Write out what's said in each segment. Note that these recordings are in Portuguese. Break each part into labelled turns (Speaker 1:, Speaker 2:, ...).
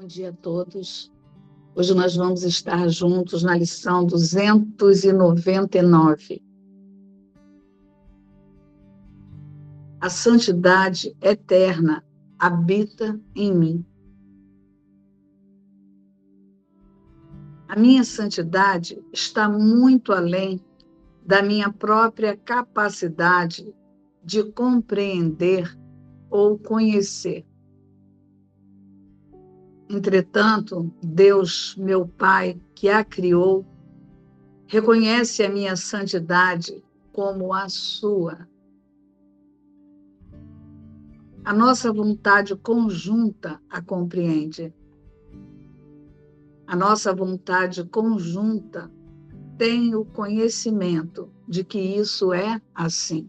Speaker 1: Bom dia a todos. Hoje nós vamos estar juntos na lição 299. A santidade eterna habita em mim. A minha santidade está muito além da minha própria capacidade de compreender ou conhecer. Entretanto, Deus, meu Pai, que a criou, reconhece a minha santidade como a sua. A nossa vontade conjunta a compreende. A nossa vontade conjunta tem o conhecimento de que isso é assim.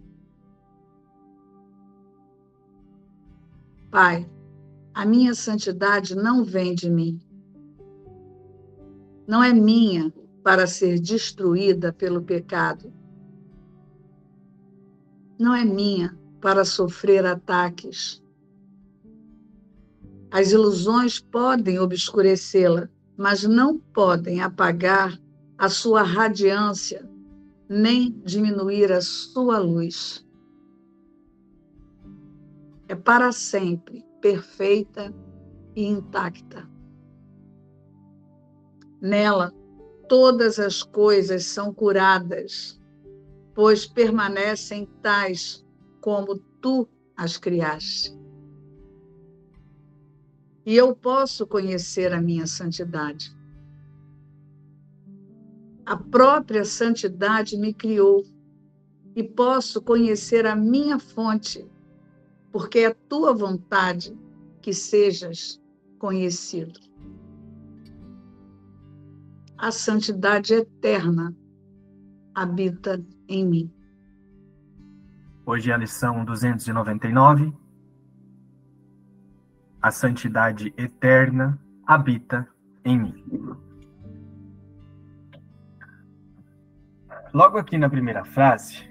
Speaker 1: Pai, a minha santidade não vem de mim. Não é minha para ser destruída pelo pecado. Não é minha para sofrer ataques. As ilusões podem obscurecê-la, mas não podem apagar a sua radiância, nem diminuir a sua luz. É para sempre perfeita e intacta. Nela, todas as coisas são curadas, pois permanecem tais como tu as criaste. E eu posso conhecer a minha santidade. A própria santidade me criou e posso conhecer a minha fonte porque é tua vontade que sejas conhecido. A santidade eterna habita em mim.
Speaker 2: Hoje é a lição 299. A santidade eterna habita em mim. Logo aqui na primeira frase,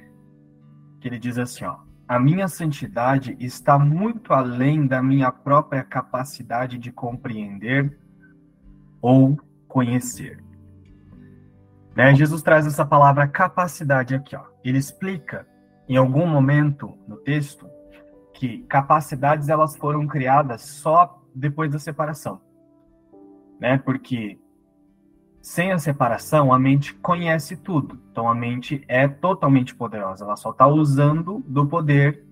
Speaker 2: que ele diz assim, ó: a minha santidade está muito além da minha própria capacidade de compreender ou conhecer. Né? Jesus traz essa palavra capacidade aqui. Ó. Ele explica em algum momento no texto que capacidades elas foram criadas só depois da separação, né? Porque sem a separação, a mente conhece tudo. Então, a mente é totalmente poderosa. Ela só está usando do poder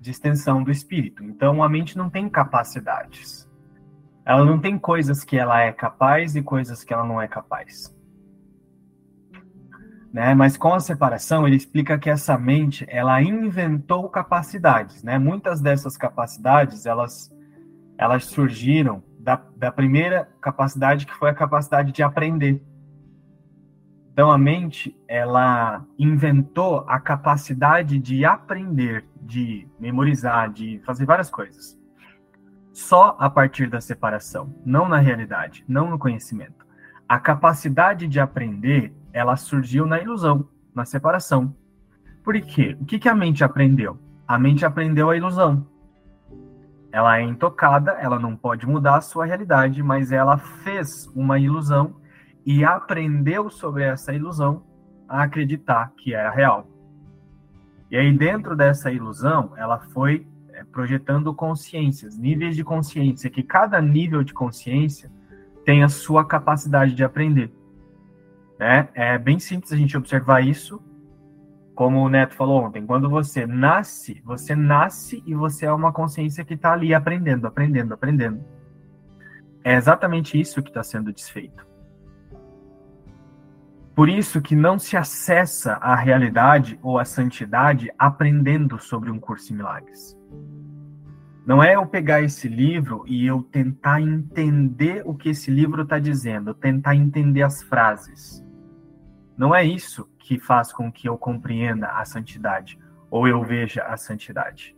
Speaker 2: de extensão do espírito. Então, a mente não tem capacidades. Ela não tem coisas que ela é capaz e coisas que ela não é capaz. Né? Mas com a separação, ele explica que essa mente, ela inventou capacidades, né? Muitas dessas capacidades, elas elas surgiram da, da primeira capacidade, que foi a capacidade de aprender. Então, a mente, ela inventou a capacidade de aprender, de memorizar, de fazer várias coisas. Só a partir da separação, não na realidade, não no conhecimento. A capacidade de aprender, ela surgiu na ilusão, na separação. Por quê? O que, que a mente aprendeu? A mente aprendeu a ilusão. Ela é intocada, ela não pode mudar a sua realidade, mas ela fez uma ilusão e aprendeu sobre essa ilusão a acreditar que era real. E aí, dentro dessa ilusão, ela foi é, projetando consciências, níveis de consciência, que cada nível de consciência tem a sua capacidade de aprender. Né? É bem simples a gente observar isso como o Neto falou ontem, quando você nasce, você nasce e você é uma consciência que está ali aprendendo, aprendendo, aprendendo. É exatamente isso que está sendo desfeito. Por isso que não se acessa a realidade ou a santidade aprendendo sobre um curso em milagres. Não é eu pegar esse livro e eu tentar entender o que esse livro está dizendo, tentar entender as frases. Não é isso que faz com que eu compreenda a santidade ou eu veja a santidade.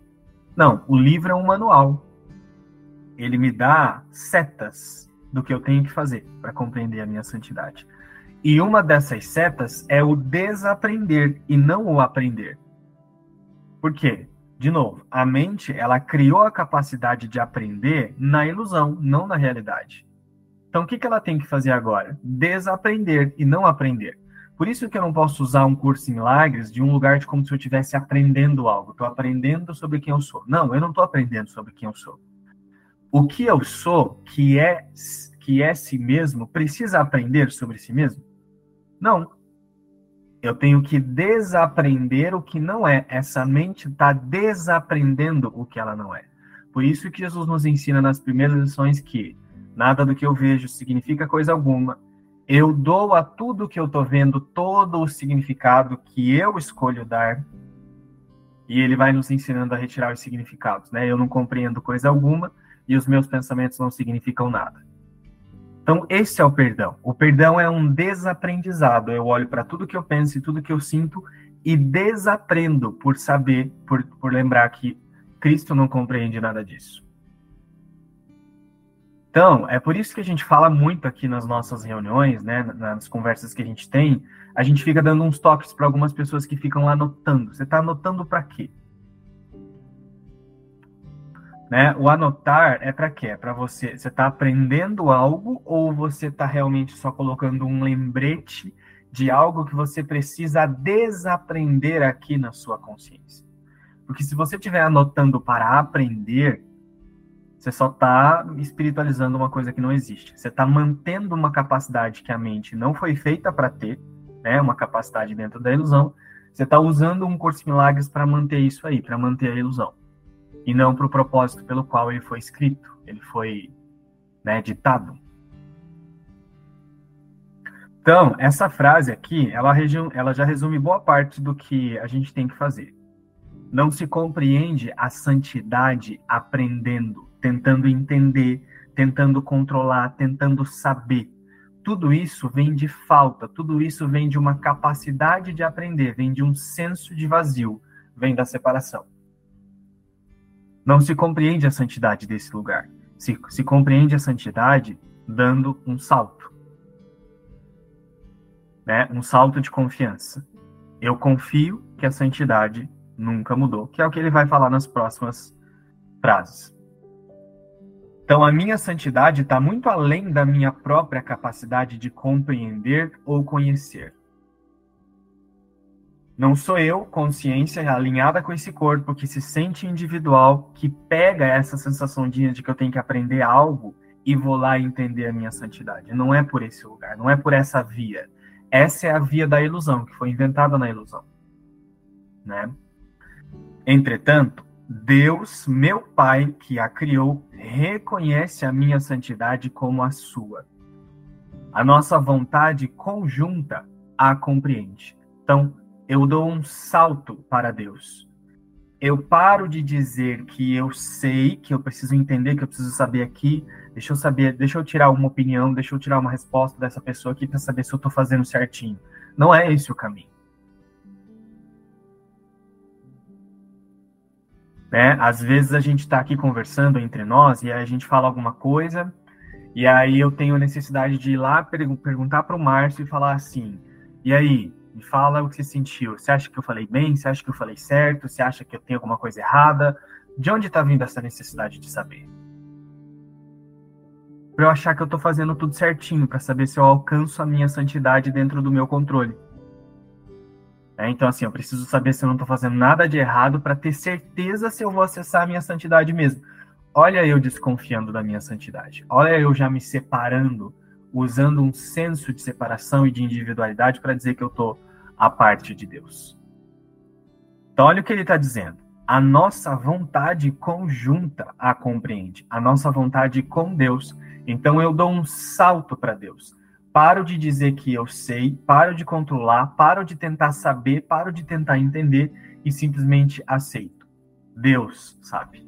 Speaker 2: Não, o livro é um manual. Ele me dá setas do que eu tenho que fazer para compreender a minha santidade. E uma dessas setas é o desaprender e não o aprender. Por quê? de novo, a mente, ela criou a capacidade de aprender na ilusão, não na realidade. Então, o que, ela tem que fazer agora? Desaprender e não aprender. Por isso que eu não posso usar um curso em milagres de um lugar de como se eu estivesse aprendendo algo. Estou aprendendo sobre quem eu sou. Não, eu não estou aprendendo sobre quem eu sou. O que eu sou, que é que é si mesmo, precisa aprender sobre si mesmo? Não. Eu tenho que desaprender o que não é. Essa mente está desaprendendo o que ela não é. Por isso que Jesus nos ensina nas primeiras lições que nada do que eu vejo significa coisa alguma. Eu dou a tudo que eu estou vendo todo o significado que eu escolho dar. E ele vai nos ensinando a retirar os significados. Né? Eu não compreendo coisa alguma e os meus pensamentos não significam nada. Então, esse é o perdão. O perdão é um desaprendizado. Eu olho para tudo que eu penso e tudo que eu sinto e desaprendo por saber, por, por lembrar que Cristo não compreende nada disso. Então, é por isso que a gente fala muito aqui nas nossas reuniões, né, nas conversas que a gente tem, a gente fica dando uns toques para algumas pessoas que ficam lá anotando. Você está anotando para quê? Né? O anotar é para quê? É para você. Você está aprendendo algo ou você está realmente só colocando um lembrete de algo que você precisa desaprender aqui na sua consciência? Porque se você estiver anotando para aprender, você só está espiritualizando uma coisa que não existe. Você está mantendo uma capacidade que a mente não foi feita para ter, né? Uma capacidade dentro da ilusão. Você está usando um curso de milagres para manter isso aí, para manter a ilusão e não para o propósito pelo qual ele foi escrito, ele foi né, ditado. Então, essa frase aqui, ela, ela já resume boa parte do que a gente tem que fazer. Não se compreende a santidade aprendendo, tentando entender, tentando controlar, tentando saber. Tudo isso vem de falta, tudo isso vem de uma capacidade de aprender, vem de um senso de vazio, vem da separação. Não se compreende a santidade desse lugar. Se, se compreende a santidade dando um salto. Né? Um salto de confiança. Eu confio que a santidade nunca mudou, que é o que ele vai falar nas próximas frases. Então, a minha santidade está muito além da minha própria capacidade de compreender ou conhecer. Não sou eu, consciência alinhada com esse corpo que se sente individual, que pega essa sensação de, que eu tenho que aprender algo e vou lá entender a minha santidade. Não é por esse lugar, não é por essa via. Essa é a via da ilusão, que foi inventada na ilusão. Né? Entretanto, Deus, meu Pai, que a criou, reconhece a minha santidade como a sua. A nossa vontade conjunta a compreende. Então, eu dou um salto para Deus. Eu paro de dizer que eu sei, que eu preciso entender, que eu preciso saber aqui. Deixa eu saber, deixa eu tirar uma opinião, deixa eu tirar uma resposta dessa pessoa aqui para saber se eu estou fazendo certinho. Não é esse o caminho. Né? Às vezes a gente está aqui conversando entre nós e a gente fala alguma coisa e aí eu tenho necessidade de ir lá perguntar para o Márcio e falar assim: e aí, me fala o que você sentiu. Você acha que eu falei bem? Você acha que eu falei certo? Você acha que eu tenho alguma coisa errada? De onde está vindo essa necessidade de saber? Para eu achar que eu estou fazendo tudo certinho, para saber se eu alcanço a minha santidade dentro do meu controle. É, então, assim, eu preciso saber se eu não estou fazendo nada de errado para ter certeza se eu vou acessar a minha santidade mesmo. Olha eu desconfiando da minha santidade. Olha eu já me separando, usando um senso de separação e de individualidade para dizer que eu estou a parte de Deus. Então, olha o que ele está dizendo. A nossa vontade conjunta a compreende, a nossa vontade com Deus. Então, eu dou um salto para Deus. Paro de dizer que eu sei, paro de controlar, paro de tentar saber, paro de tentar entender e simplesmente aceito. Deus sabe.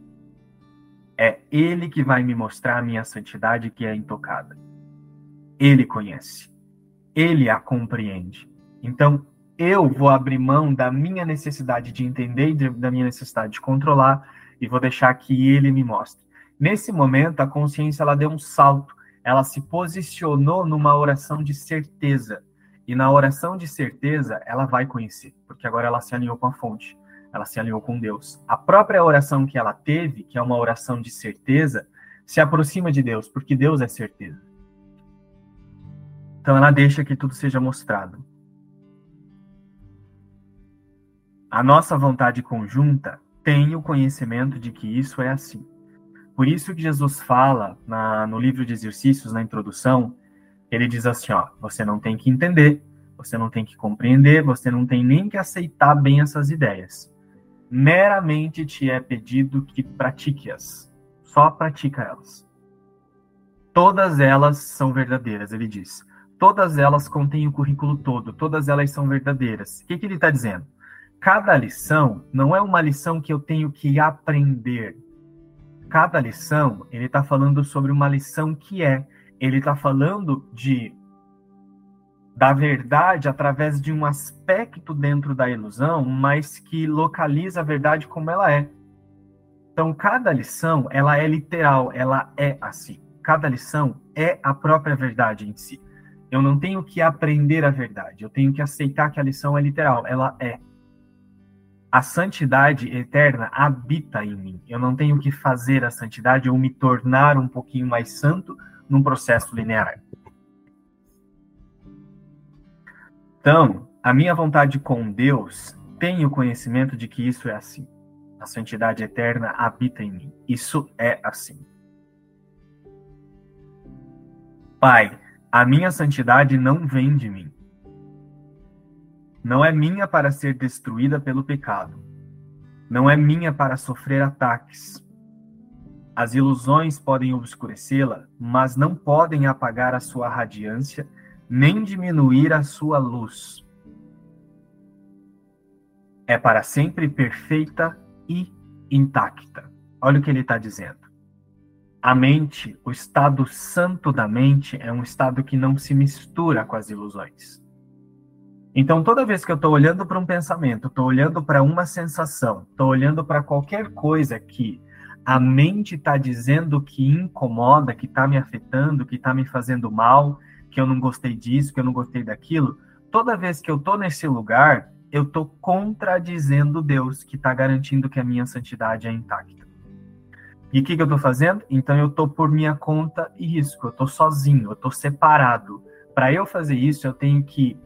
Speaker 2: É Ele que vai me mostrar a minha santidade que é intocada. Ele conhece. Ele a compreende. Então, eu vou abrir mão da minha necessidade de entender e da minha necessidade de controlar e vou deixar que ele me mostre. Nesse momento, a consciência ela deu um salto, ela se posicionou numa oração de certeza. E na oração de certeza, ela vai conhecer, porque agora ela se alinhou com a fonte. ela se alinhou com Deus. A própria oração que ela teve, que é uma oração de certeza, se aproxima de Deus, porque Deus é certeza. Então ela deixa que tudo seja mostrado. A nossa vontade conjunta tem o conhecimento de que isso é assim. Por isso que Jesus fala na, no livro de exercícios, na introdução, ele diz assim, ó, você não tem que entender, você não tem que compreender, você não tem nem que aceitar bem essas ideias. Meramente te é pedido que pratique-as. Só pratica elas. Todas elas são verdadeiras, ele diz. Todas elas contêm o currículo todo, todas elas são verdadeiras. O que, que ele está dizendo? Cada lição não é uma lição que eu tenho que aprender. Cada lição, ele está falando sobre uma lição que é. Ele está falando de da verdade através de um aspecto dentro da ilusão, mas que localiza a verdade como ela é. Então, cada lição, ela é literal, ela é assim. Cada lição é a própria verdade em si. Eu não tenho que aprender a verdade, eu tenho que aceitar que a lição é literal, ela é. A santidade eterna habita em mim. Eu não tenho que fazer a santidade ou me tornar um pouquinho mais santo num processo linear. Então, a minha vontade com Deus tem o conhecimento de que isso é assim. A santidade eterna habita em mim. Isso é assim. Pai, a minha santidade não vem de mim. Não é minha para ser destruída pelo pecado. Não é minha para sofrer ataques. As ilusões podem obscurecê-la, mas não podem apagar a sua radiância, nem diminuir a sua luz. É para sempre perfeita e intacta. Olha o que ele está dizendo. A mente, o estado santo da mente, é um estado que não se mistura com as ilusões. Então, toda vez que eu estou olhando para um pensamento, estou olhando para uma sensação, estou olhando para qualquer coisa que a mente está dizendo que incomoda, que está me afetando, que está me fazendo mal, que eu não gostei disso, que eu não gostei daquilo, toda vez que eu estou nesse lugar, eu estou contradizendo Deus, que está garantindo que a minha santidade é intacta. E o que, que eu estou fazendo? Então eu estou por minha conta e risco, eu estou sozinho, eu estou separado. Para eu fazer isso, eu tenho que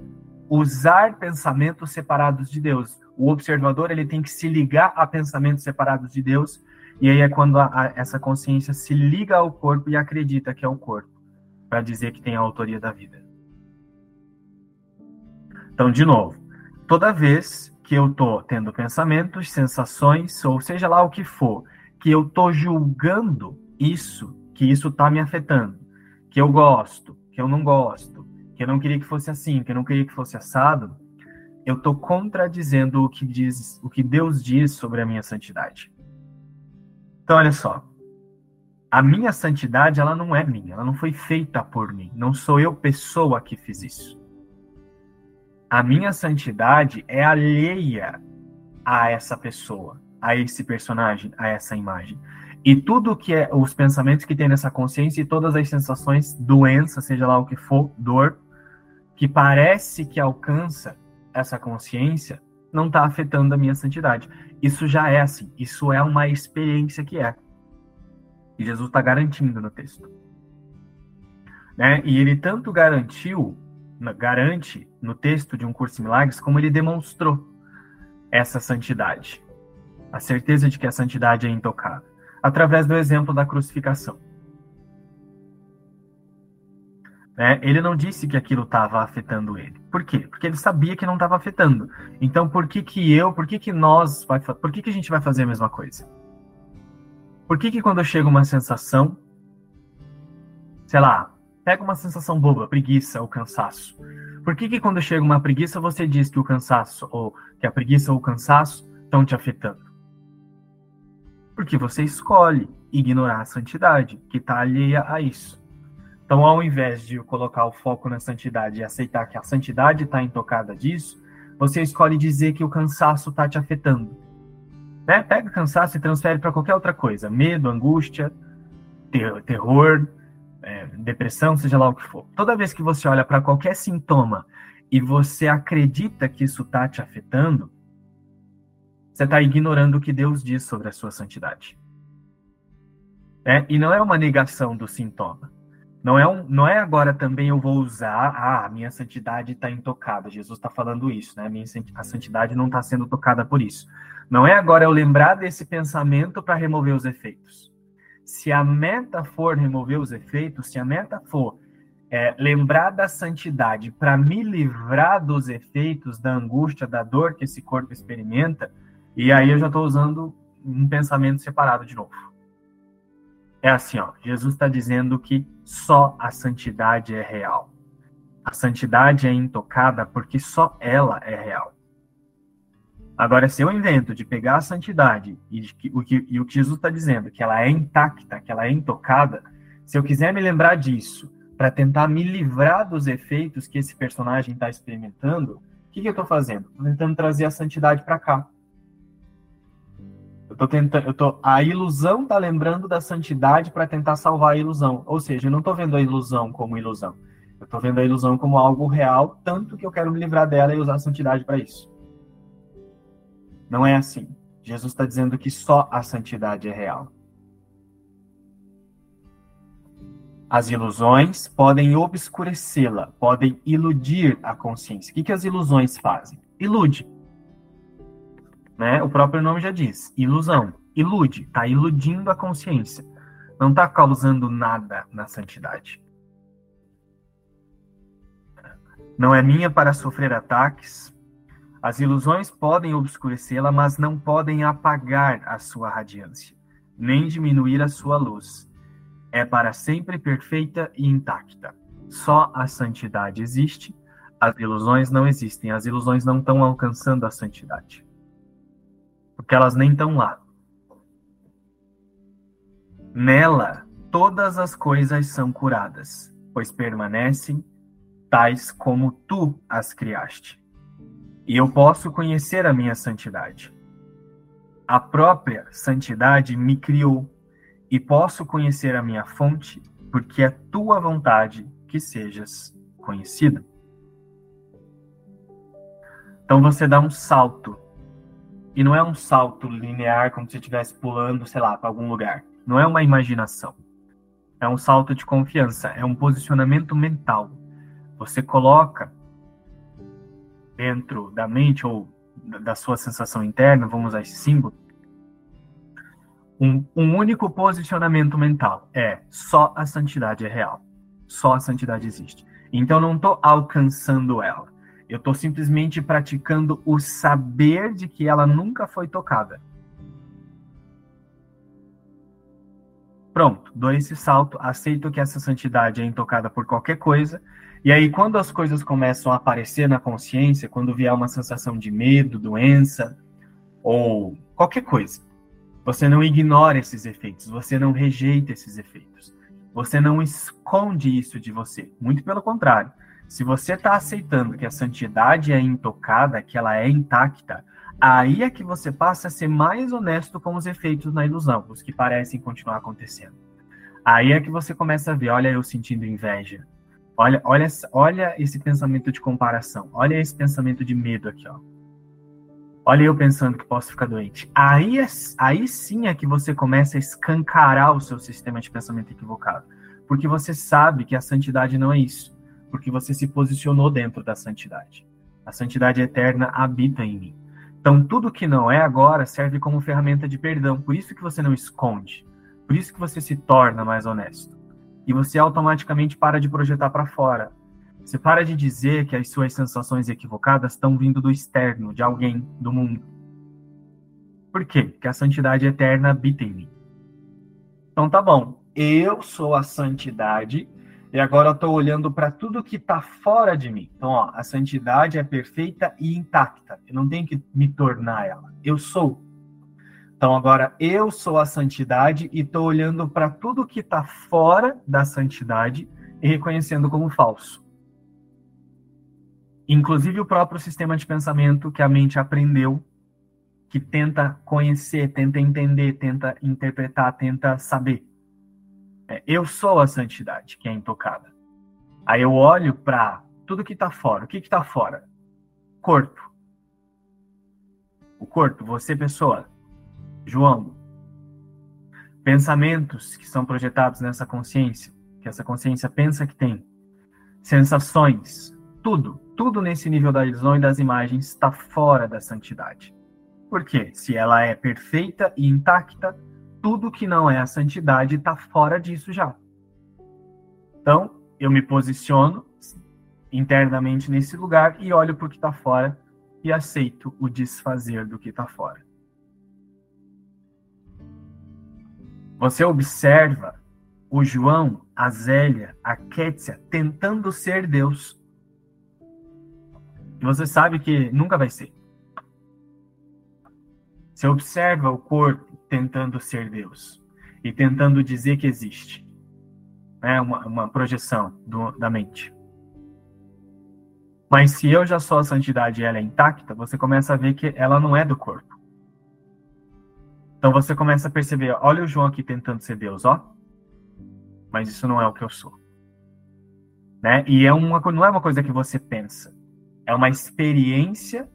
Speaker 2: usar pensamentos separados de Deus. O observador ele tem que se ligar a pensamentos separados de Deus, e aí é quando a, a, essa consciência se liga ao corpo e acredita que é o corpo, para dizer que tem a autoria da vida. Então, de novo, toda vez que eu estou tendo pensamentos, sensações, ou seja lá o que for, que eu tô julgando isso, que isso tá me afetando, que eu gosto, que eu não gosto, que eu não queria que fosse assim, que eu não queria que fosse assado, eu tô contradizendo o que diz, o que Deus diz sobre a minha santidade. Então olha só, a minha santidade ela não é minha, ela não foi feita por mim, não sou eu pessoa que fiz isso. A minha santidade é alheia a essa pessoa a esse personagem, a essa imagem. E tudo que é os pensamentos que tem nessa consciência e todas as sensações, doença, seja lá o que for, dor, que parece que alcança essa consciência, não está afetando a minha santidade. Isso já é assim, isso é uma experiência que é. E Jesus está garantindo no texto. Né? E ele tanto garantiu, garante no texto de um curso de milagres, como ele demonstrou essa santidade a certeza de que a santidade é intocável, através do exemplo da crucificação. É, ele não disse que aquilo estava afetando ele. Por quê? Porque ele sabia que não estava afetando. Então, por que que eu, por que que nós, por que que a gente vai fazer a mesma coisa? Por que que quando chega uma sensação, sei lá, pega uma sensação boba, preguiça ou cansaço. Por que que quando chega uma preguiça você diz que o cansaço ou que a preguiça ou o cansaço estão te afetando? Porque você escolhe ignorar a santidade, que está alheia a isso. Então, ao invés de colocar o foco na santidade e aceitar que a santidade está intocada disso, você escolhe dizer que o cansaço está te afetando. Né? Pega o cansaço e transfere para qualquer outra coisa. Medo, angústia, ter terror, é, depressão, seja lá o que for. Toda vez que você olha para qualquer sintoma e você acredita que isso está te afetando, você está ignorando o que Deus diz sobre a sua santidade. É, e não é uma negação do sintoma. Não é, um, não é agora também eu vou usar, ah, a minha santidade está intocada. Jesus está falando isso, né? Minha, a santidade não está sendo tocada por isso. Não é agora eu lembrar desse pensamento para remover os efeitos. Se a meta for remover os efeitos, se a meta for é, lembrar da santidade para me livrar dos efeitos da angústia, da dor que esse corpo experimenta, e aí eu já estou usando um pensamento separado de novo. É assim, ó, Jesus está dizendo que só a santidade é real. A santidade é intocada porque só ela é real. Agora, se eu invento de pegar a santidade e, que, o, que, e o que Jesus está dizendo, que ela é intacta, que ela é intocada, se eu quiser me lembrar disso para tentar me livrar dos efeitos que esse personagem está experimentando, o que, que eu estou fazendo? Estou tentando trazer a santidade para cá. Eu tô tentando, eu tô, a ilusão tá lembrando da santidade para tentar salvar a ilusão. Ou seja, eu não estou vendo a ilusão como ilusão. Eu estou vendo a ilusão como algo real, tanto que eu quero me livrar dela e usar a santidade para isso. Não é assim. Jesus está dizendo que só a santidade é real. As ilusões podem obscurecê-la, podem iludir a consciência. O que, que as ilusões fazem? Ilude. Né? O próprio nome já diz, ilusão. Ilude, está iludindo a consciência. Não está causando nada na santidade. Não é minha para sofrer ataques, as ilusões podem obscurecê-la, mas não podem apagar a sua radiância, nem diminuir a sua luz. É para sempre perfeita e intacta. Só a santidade existe, as ilusões não existem. As ilusões não estão alcançando a santidade. Porque elas nem estão lá. Nela, todas as coisas são curadas, pois permanecem tais como tu as criaste e eu posso conhecer a minha santidade. A própria santidade me criou e posso conhecer a minha fonte, porque é tua vontade que sejas conhecida. Então você dá um salto. E não é um salto linear como se estivesse pulando, sei lá, para algum lugar. Não é uma imaginação. É um salto de confiança, é um posicionamento mental. Você coloca dentro da mente ou da sua sensação interna, vamos usar esse símbolo, um, um, único posicionamento mental é só a santidade é real, só a santidade existe. Então não estou alcançando ela, eu estou simplesmente praticando o saber de que ela nunca foi tocada. Pronto, dou esse salto, aceito que essa santidade é intocada por qualquer coisa e aí, quando as coisas começam a aparecer na consciência, quando vier uma sensação de medo, doença, ou qualquer coisa, você não ignora esses efeitos, você não rejeita esses efeitos, você não esconde isso de você. Muito pelo contrário. Se você está aceitando que a santidade é intocada, que ela é intacta, aí é que você passa a ser mais honesto com os efeitos na ilusão, os que parecem continuar acontecendo. Aí é que você começa a ver, olha eu sentindo inveja, Olha, olha, olha esse pensamento de comparação. Olha esse pensamento de medo aqui, ó. Olha eu pensando que posso ficar doente. Aí, é, aí sim é que você começa a escancarar o seu sistema de pensamento equivocado. Porque você sabe que a santidade não é isso. Porque você se posicionou dentro da santidade. A santidade eterna habita em mim. Então, tudo que não é agora serve como ferramenta de perdão. Por isso que você não esconde. Por isso que você se torna mais honesto e você automaticamente para de projetar para fora. Você para de dizer que as suas sensações equivocadas estão vindo do externo, de alguém, do mundo. Por quê? Porque a santidade eterna habita em mim. Então tá bom, eu sou a santidade e agora eu estou olhando para tudo que está fora de mim. Então, ó, a santidade é perfeita e intacta. Eu não tenho que me tornar ela. Eu sou. Então agora eu sou a santidade e estou olhando para tudo que está fora da santidade e reconhecendo como falso. Inclusive o próprio sistema de pensamento que a mente aprendeu, que tenta conhecer, tenta entender, tenta interpretar, tenta saber. É, eu sou a santidade que é intocada. Aí eu olho para tudo que está fora. O que está fora? Corpo. O corpo, você pessoa, João, pensamentos que são projetados nessa consciência, que essa consciência pensa que tem, sensações, tudo, tudo nesse nível da ilusão e das imagens está fora da santidade. Por quê? Se ela é perfeita e intacta, tudo que não é a santidade está fora disso já. Então, eu me posiciono internamente nesse lugar e olho para o que está fora e aceito o desfazer do que está fora. Você observa o João, a Zélia, a Kétia tentando ser Deus. E você sabe que nunca vai ser. Você observa o corpo tentando ser Deus e tentando dizer que existe. É uma, uma projeção do, da mente. Mas se eu já sou a santidade e ela é intacta, você começa a ver que ela não é do corpo. Então você começa a perceber, olha o João aqui tentando ser Deus, ó. Mas isso não é o que eu sou. Né? E é uma, não é uma coisa que você pensa. É uma experiência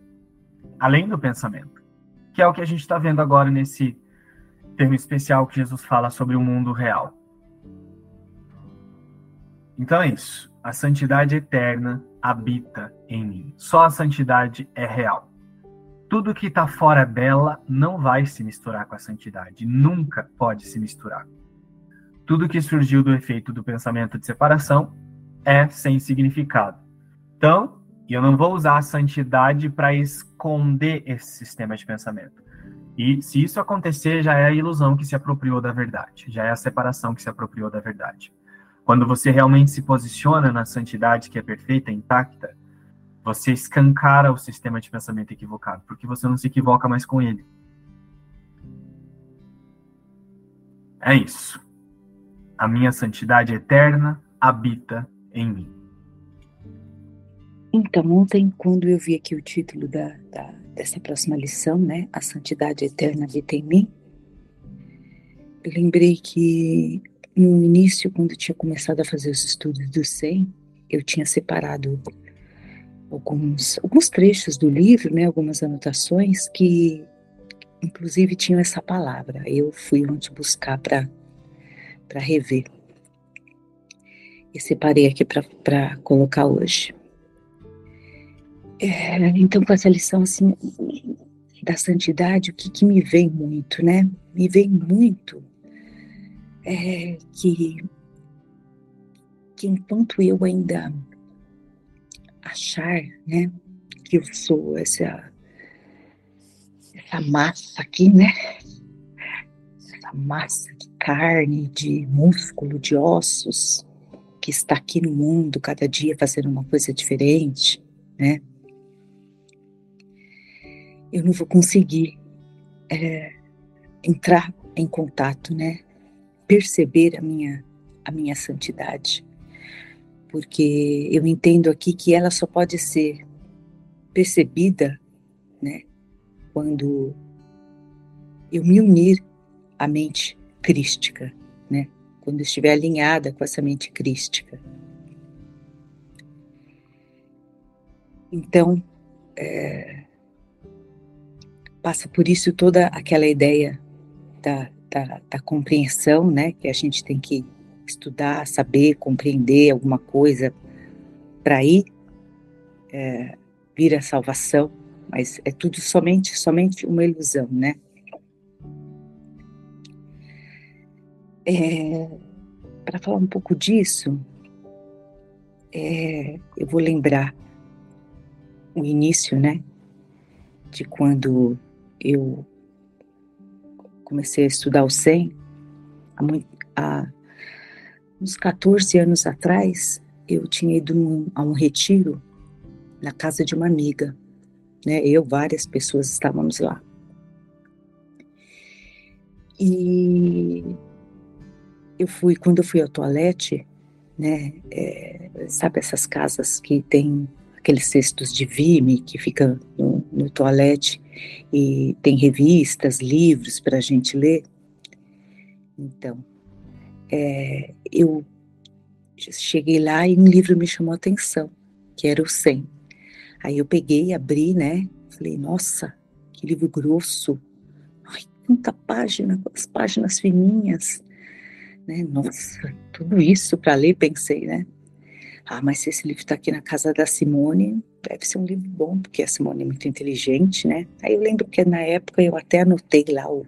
Speaker 2: além do pensamento. Que é o que a gente está vendo agora nesse termo especial que Jesus fala sobre o mundo real. Então é isso. A santidade eterna habita em mim. Só a santidade é real. Tudo que está fora dela não vai se misturar com a santidade. Nunca pode se misturar. Tudo que surgiu do efeito do pensamento de separação é sem significado. Então, eu não vou usar a santidade para esconder esse sistema de pensamento. E se isso acontecer, já é a ilusão que se apropriou da verdade, já é a separação que se apropriou da verdade. Quando você realmente se posiciona na santidade que é perfeita, intacta, você escancara o sistema de pensamento equivocado, porque você não se equivoca mais com ele. É isso. A minha santidade eterna habita em mim.
Speaker 3: Então, ontem, quando eu vi aqui o título da, da dessa próxima lição, né? A santidade eterna habita em mim. Eu lembrei que no início, quando eu tinha começado a fazer os estudos do SEM, eu tinha separado alguns, alguns trechos do livro, né, algumas anotações que, inclusive, tinham essa palavra. Eu fui onde buscar para rever. E separei aqui para colocar hoje. É, então, com essa lição assim da santidade, o que, que me vem muito, né? Me vem muito é, que, que enquanto eu ainda achar, né, que eu sou essa essa massa aqui, né? Essa massa de carne, de músculo, de ossos que está aqui no mundo cada dia fazendo uma coisa diferente, né? Eu não vou conseguir é, entrar em contato, né? Perceber a minha, a minha santidade. Porque eu entendo aqui que ela só pode ser percebida, né? Quando eu me unir à mente crística, né? Quando estiver alinhada com essa mente crística. Então, é, passa por isso toda aquela ideia da, da, da, compreensão, né? Que a gente tem que estudar, saber, compreender alguma coisa para ir é, vir a salvação, mas é tudo somente somente uma ilusão, né? É, para falar um pouco disso, é, eu vou lembrar o início, né? De quando eu comecei a estudar o SEM, há, há uns 14 anos atrás, eu tinha ido num, a um retiro na casa de uma amiga, né? Eu, várias pessoas estávamos lá. E eu fui, quando eu fui ao toalete, né? É, sabe essas casas que tem aqueles cestos de vime que fica no, no toalete e tem revistas, livros para a gente ler. Então, é, eu cheguei lá e um livro me chamou a atenção, que era o 100. Aí eu peguei, abri, né? Falei, nossa, que livro grosso. Ai, quanta página, as páginas fininhas. Né? Nossa, tudo isso para ler, pensei, né? Ah, mas se esse livro está aqui na casa da Simone, deve ser um livro bom, porque a Simone é muito inteligente, né? Aí eu lembro que na época eu até anotei lá o,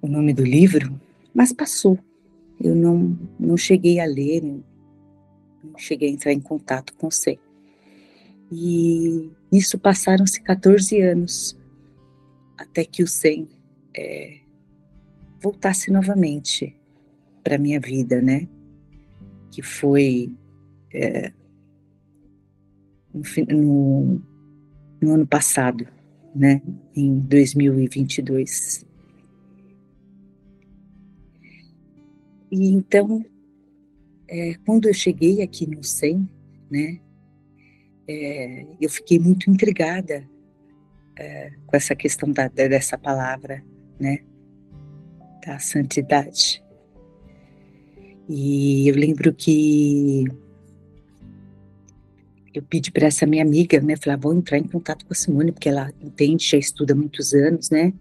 Speaker 3: o nome do livro, mas passou. Eu não, não cheguei a ler, não, cheguei a entrar em contato com você. E isso passaram-se 14 anos, até que o Sem é, voltasse novamente para minha vida, né? Que foi é, no, no, no ano passado, né? Em 2022. E então, é, quando eu cheguei aqui no SEM, né, é, eu fiquei muito intrigada é, com essa questão da, dessa palavra, né, da santidade. E eu lembro que eu pedi para essa minha amiga, né, falei, ah, vou entrar em contato com a Simone, porque ela entende, já estuda há muitos anos, né,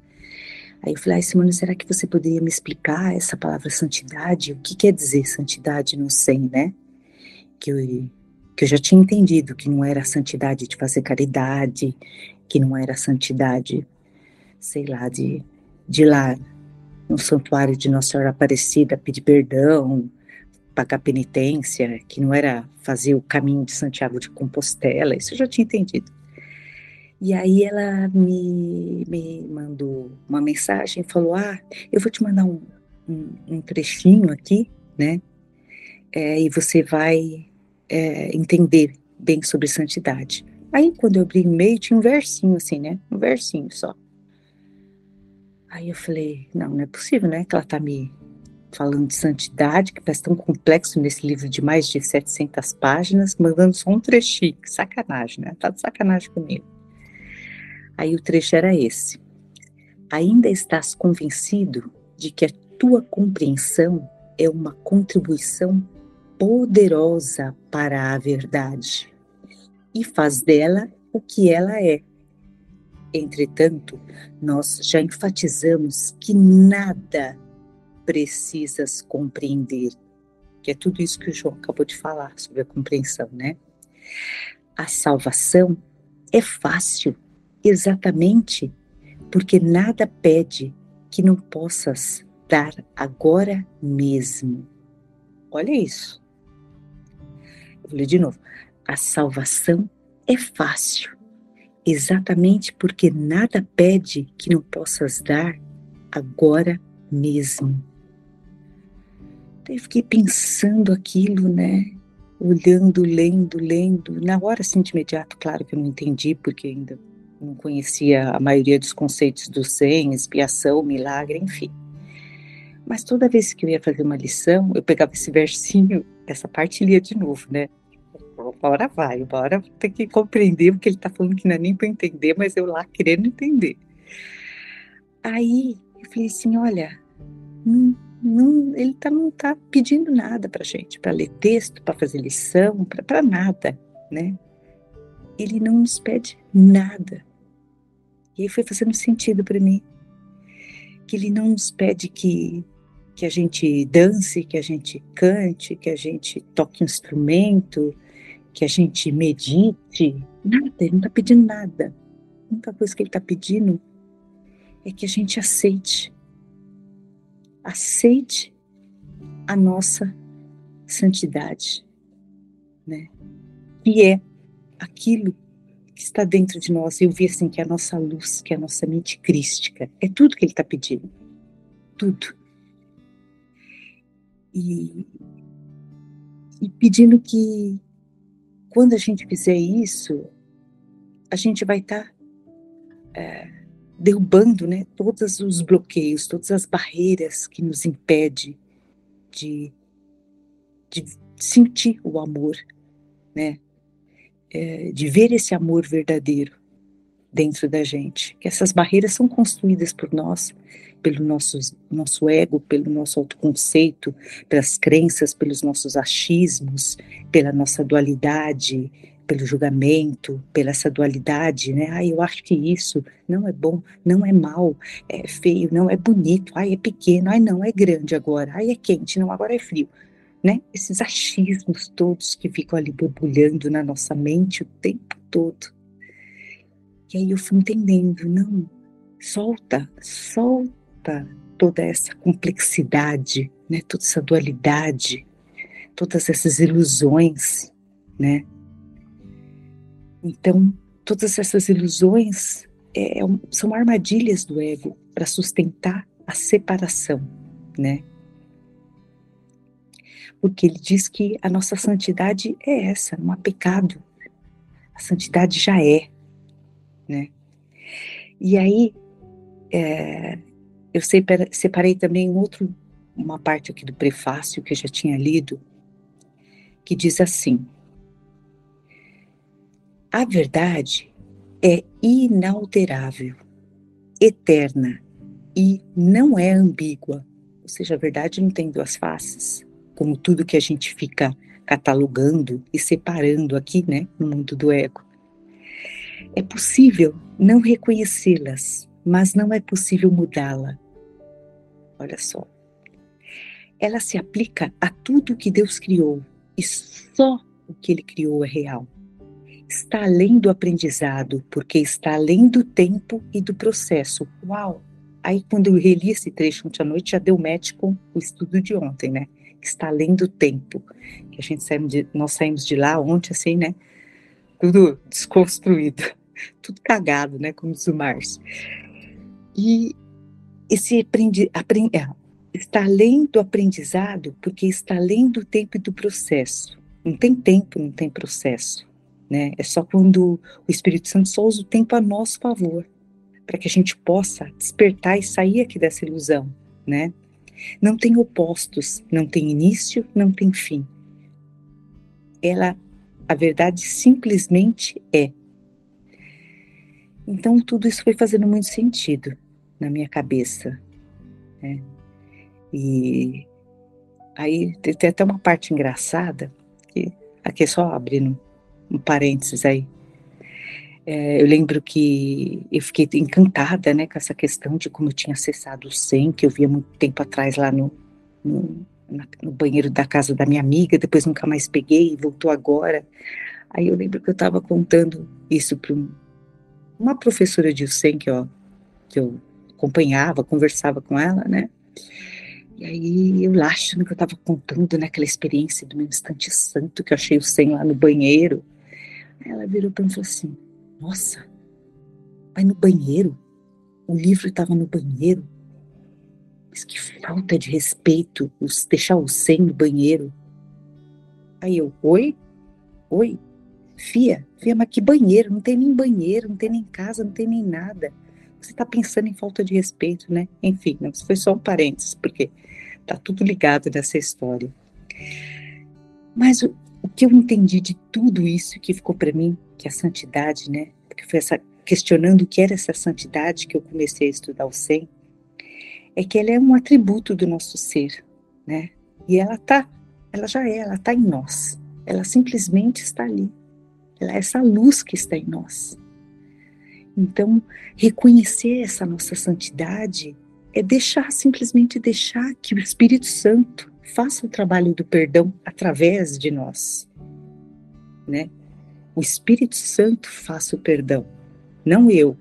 Speaker 3: Aí eu falei, ah, Simone, será que você poderia me explicar essa palavra santidade? O que quer dizer santidade no SEM, né? Que eu, que eu já tinha entendido que não era santidade de fazer caridade, que não era santidade, sei lá, de, de ir lá no santuário de Nossa Senhora Aparecida pedir perdão, pagar penitência, que não era fazer o caminho de Santiago de Compostela, isso eu já tinha entendido. E aí ela me, me mandou uma mensagem, falou, ah, eu vou te mandar um, um, um trechinho aqui, né? É, e você vai é, entender bem sobre santidade. Aí quando eu abri o e-mail tinha um versinho assim, né? Um versinho só. Aí eu falei, não, não é possível, né? Que ela tá me falando de santidade, que parece tão complexo nesse livro de mais de 700 páginas, mandando só um trechinho. Sacanagem, né? Tá de sacanagem comigo. Aí o trecho era esse: Ainda estás convencido de que a tua compreensão é uma contribuição poderosa para a verdade e faz dela o que ela é. Entretanto, nós já enfatizamos que nada precisas compreender, que é tudo isso que o João acabou de falar sobre a compreensão, né? A salvação é fácil exatamente porque nada pede que não possas dar agora mesmo. Olha isso. Eu vou ler de novo. A salvação é fácil, exatamente porque nada pede que não possas dar agora mesmo. Eu fiquei pensando aquilo, né? Olhando, lendo, lendo. Na hora, assim, de imediato, claro que eu não entendi, porque ainda não conhecia a maioria dos conceitos do SEM, expiação, milagre, enfim. Mas toda vez que eu ia fazer uma lição, eu pegava esse versinho, essa parte e lia de novo, né? Bora vai, bora tem que compreender o que ele está falando, que não é nem para entender, mas eu lá querendo entender. Aí eu falei assim: olha, não, não, ele tá, não está pedindo nada para gente, para ler texto, para fazer lição, para nada, né? Ele não nos pede nada. E aí foi fazendo sentido para mim. Que ele não nos pede que, que a gente dance, que a gente cante, que a gente toque um instrumento, que a gente medite. Nada, ele não está pedindo nada. A única coisa que ele está pedindo é que a gente aceite. Aceite a nossa santidade, né? Que é aquilo que está dentro de nós. Eu vi assim que é a nossa luz, que é a nossa mente crística, é tudo que ele está pedindo. Tudo. E, e pedindo que quando a gente fizer isso, a gente vai estar tá, é, derrubando né, todos os bloqueios, todas as barreiras que nos impedem de, de sentir o amor, né? é, de ver esse amor verdadeiro dentro da gente. Que essas barreiras são construídas por nós, pelo nosso, nosso ego, pelo nosso autoconceito, pelas crenças, pelos nossos achismos, pela nossa dualidade, pelo julgamento, pela essa dualidade, né? Ai, eu acho que isso não é bom, não é mal, é feio, não é bonito, ai, é pequeno, ai, não, é grande agora, ai, é quente, não, agora é frio, né? Esses achismos todos que ficam ali borbulhando na nossa mente o tempo todo. E aí eu fui entendendo, não, solta, solta toda essa complexidade, né? Toda essa dualidade, todas essas ilusões, né? Então, todas essas ilusões é, é são armadilhas do ego para sustentar a separação, né? Porque ele diz que a nossa santidade é essa, não há pecado. A santidade já é, né? E aí, é, eu separei também outro, uma parte aqui do prefácio que eu já tinha lido, que diz assim: A verdade é inalterável, eterna e não é ambígua. Ou seja, a verdade não tem duas faces, como tudo que a gente fica catalogando e separando aqui, né, no mundo do ego. É possível não reconhecê-las, mas não é possível mudá-la. Olha só. Ela se aplica a tudo que Deus criou, e só o que ele criou é real. Está além do aprendizado, porque está além do tempo e do processo. Uau! Aí, quando eu reli esse trecho ontem à noite, já deu match com o estudo de ontem, né? Que está além do tempo. Que a gente saímos de, nós saímos de lá ontem, assim, né? Tudo desconstruído, tudo cagado, né? Como diz o Márcio. E esse aprendi, aprendi, é, está além do aprendizado, porque está além do tempo e do processo. Não tem tempo, não tem processo. Né? É só quando o Espírito Santo só usa o tempo a nosso favor, para que a gente possa despertar e sair aqui dessa ilusão. Né? Não tem opostos, não tem início, não tem fim. Ela, a verdade simplesmente é. Então tudo isso foi fazendo muito sentido na minha cabeça. Né? E aí tem até uma parte engraçada, que aqui é só abrindo um parênteses aí. É, eu lembro que eu fiquei encantada né, com essa questão de como eu tinha acessado o SEM, que eu via muito tempo atrás lá no, no, no banheiro da casa da minha amiga, depois nunca mais peguei e voltou agora. Aí eu lembro que eu estava contando isso para um, uma professora de USEM que, ó, que eu acompanhava, conversava com ela, né? E aí eu lá achando que eu estava contando naquela né, experiência do meu instante santo que eu achei o 100 lá no banheiro. Ela virou e falou assim: Nossa, vai no banheiro? O livro estava no banheiro? Mas que falta de respeito os, deixar o 100 no banheiro. Aí eu: Oi? Oi? Fia, fia, mas que banheiro? Não tem nem banheiro, não tem nem casa, não tem nem nada você está pensando em falta de respeito, né? Enfim, não, foi só um parênteses, porque tá tudo ligado nessa história. Mas o, o que eu entendi de tudo isso que ficou para mim, que é a santidade, né? Porque foi essa questionando o que era essa santidade que eu comecei a estudar o SEM, é que ela é um atributo do nosso ser, né? E ela tá, ela já é, ela tá em nós. Ela simplesmente está ali. Ela é essa luz que está em nós. Então, reconhecer essa nossa santidade é deixar, simplesmente deixar que o Espírito Santo faça o trabalho do perdão através de nós, né? O Espírito Santo faça o perdão, não eu,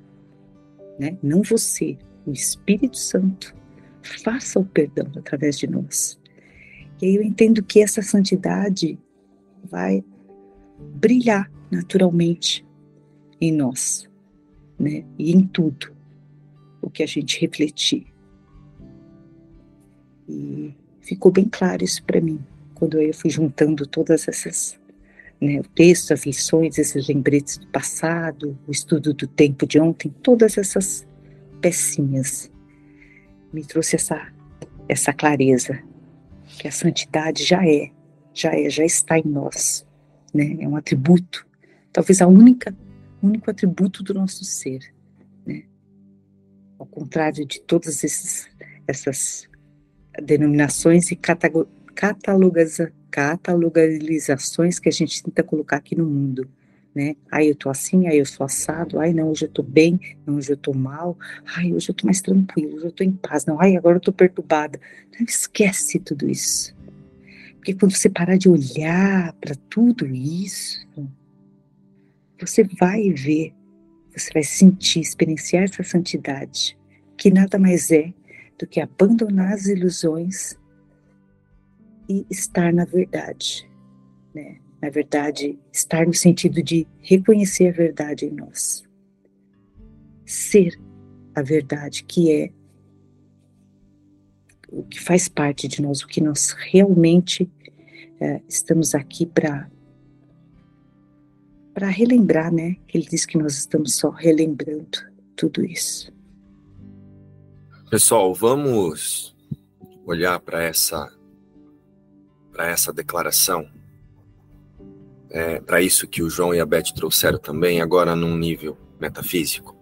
Speaker 3: né? Não você, o Espírito Santo faça o perdão através de nós. E aí eu entendo que essa santidade vai brilhar naturalmente em nós né? E em tudo o que a gente refletir. E ficou bem claro isso para mim quando eu fui juntando todas essas, né, o texto, as lições, esses lembretes do passado, o estudo do tempo de ontem, todas essas pecinhas me trouxe essa essa clareza que a santidade já é, já é, já está em nós, né? É um atributo, talvez a única único atributo do nosso ser. Né? Ao contrário de todas essas denominações e catalogalizações que a gente tenta colocar aqui no mundo. né? Ai, eu tô assim, ai, eu sou assado, ai, não, hoje eu tô bem, não, hoje eu tô mal, ai, hoje eu tô mais tranquilo, hoje eu tô em paz, não, ai, agora eu tô perturbada. Não esquece tudo isso. Porque quando você parar de olhar para tudo isso, você vai ver, você vai sentir, experienciar essa santidade, que nada mais é do que abandonar as ilusões e estar na verdade, né? Na verdade, estar no sentido de reconhecer a verdade em nós. Ser a verdade que é o que faz parte de nós, o que nós realmente é, estamos aqui para para relembrar, né? Ele diz que nós estamos só relembrando tudo isso.
Speaker 2: Pessoal, vamos olhar para essa para essa declaração, é, para isso que o João e a Beth trouxeram também, agora num nível metafísico.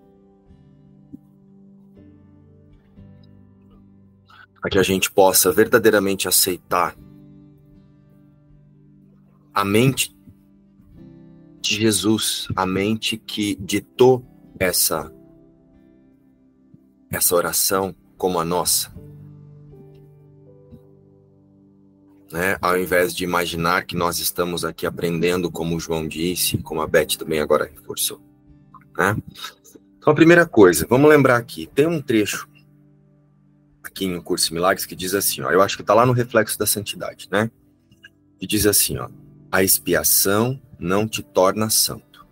Speaker 2: Para que a gente possa verdadeiramente aceitar a mente de Jesus, a mente que ditou essa essa oração como a nossa. Né? Ao invés de imaginar que nós estamos aqui aprendendo, como o João disse, como a Beth também agora reforçou. Né? Então, a primeira coisa, vamos lembrar aqui, tem um trecho aqui no Curso Milagres que diz assim, ó, eu acho que está lá no Reflexo da Santidade, né? Que diz assim, ó, a expiação não te torna santo.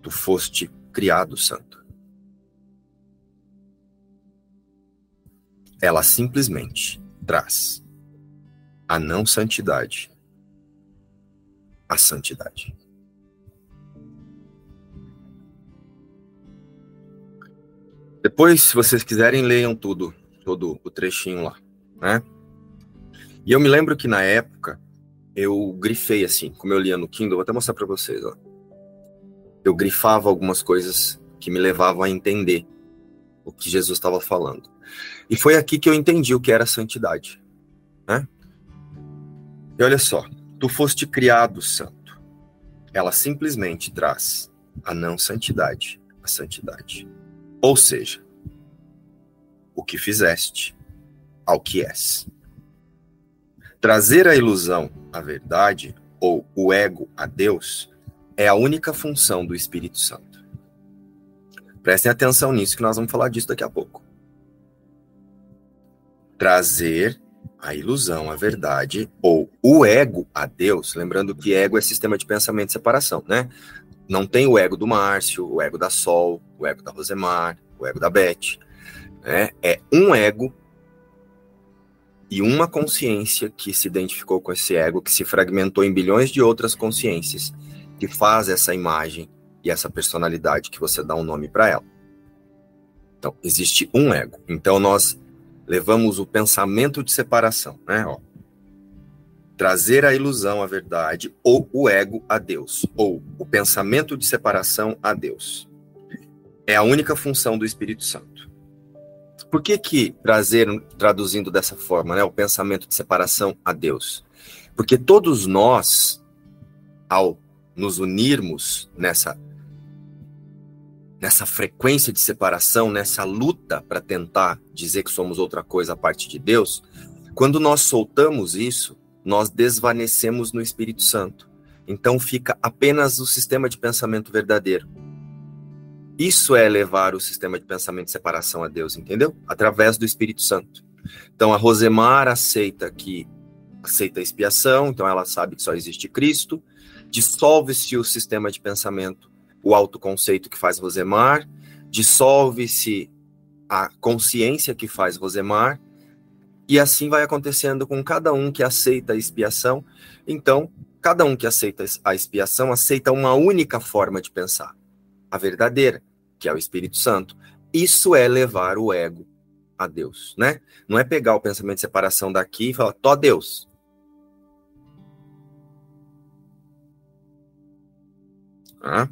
Speaker 2: Tu foste criado santo. Ela simplesmente traz a não santidade a santidade. Depois, se vocês quiserem, leiam tudo, todo o trechinho lá, né? E eu me lembro que na época eu grifei assim, como eu lia no Kindle, vou até mostrar para vocês, ó. Eu grifava algumas coisas que me levavam a entender o que Jesus estava falando. E foi aqui que eu entendi o que era santidade, né? E olha só, tu foste criado santo. Ela simplesmente traz a não santidade, a santidade. Ou seja, o que fizeste ao que és. Trazer a ilusão à verdade, ou o ego a Deus, é a única função do Espírito Santo. Prestem atenção nisso, que nós vamos falar disso daqui a pouco. Trazer a ilusão à verdade, ou o ego a Deus, lembrando que ego é sistema de pensamento e separação, né? Não tem o ego do Márcio, o ego da Sol, o ego da Rosemar, o ego da Beth. Né? É um ego e uma consciência que se identificou com esse ego, que se fragmentou em bilhões de outras consciências, que faz essa imagem e essa personalidade que você dá um nome para ela. Então, existe um ego. Então, nós levamos o pensamento de separação, né? Ó, trazer a ilusão à verdade, ou o ego a Deus, ou o pensamento de separação a Deus. É a única função do Espírito Santo. Por que que trazer, traduzindo dessa forma, né, o pensamento de separação a Deus? Porque todos nós, ao nos unirmos nessa nessa frequência de separação, nessa luta para tentar dizer que somos outra coisa a parte de Deus, quando nós soltamos isso, nós desvanecemos no Espírito Santo. Então fica apenas o sistema de pensamento verdadeiro. Isso é levar o sistema de pensamento de separação a Deus, entendeu? Através do Espírito Santo. Então a Rosemar aceita que aceita a expiação, então ela sabe que só existe Cristo. Dissolve-se o sistema de pensamento, o autoconceito que faz Rosemar, dissolve-se a consciência que faz Rosemar, e assim vai acontecendo com cada um que aceita a expiação. Então, cada um que aceita a expiação aceita uma única forma de pensar, a verdadeira que é o Espírito Santo, isso é levar o ego a Deus, né? Não é pegar o pensamento de separação daqui e falar, tó Deus. Ah.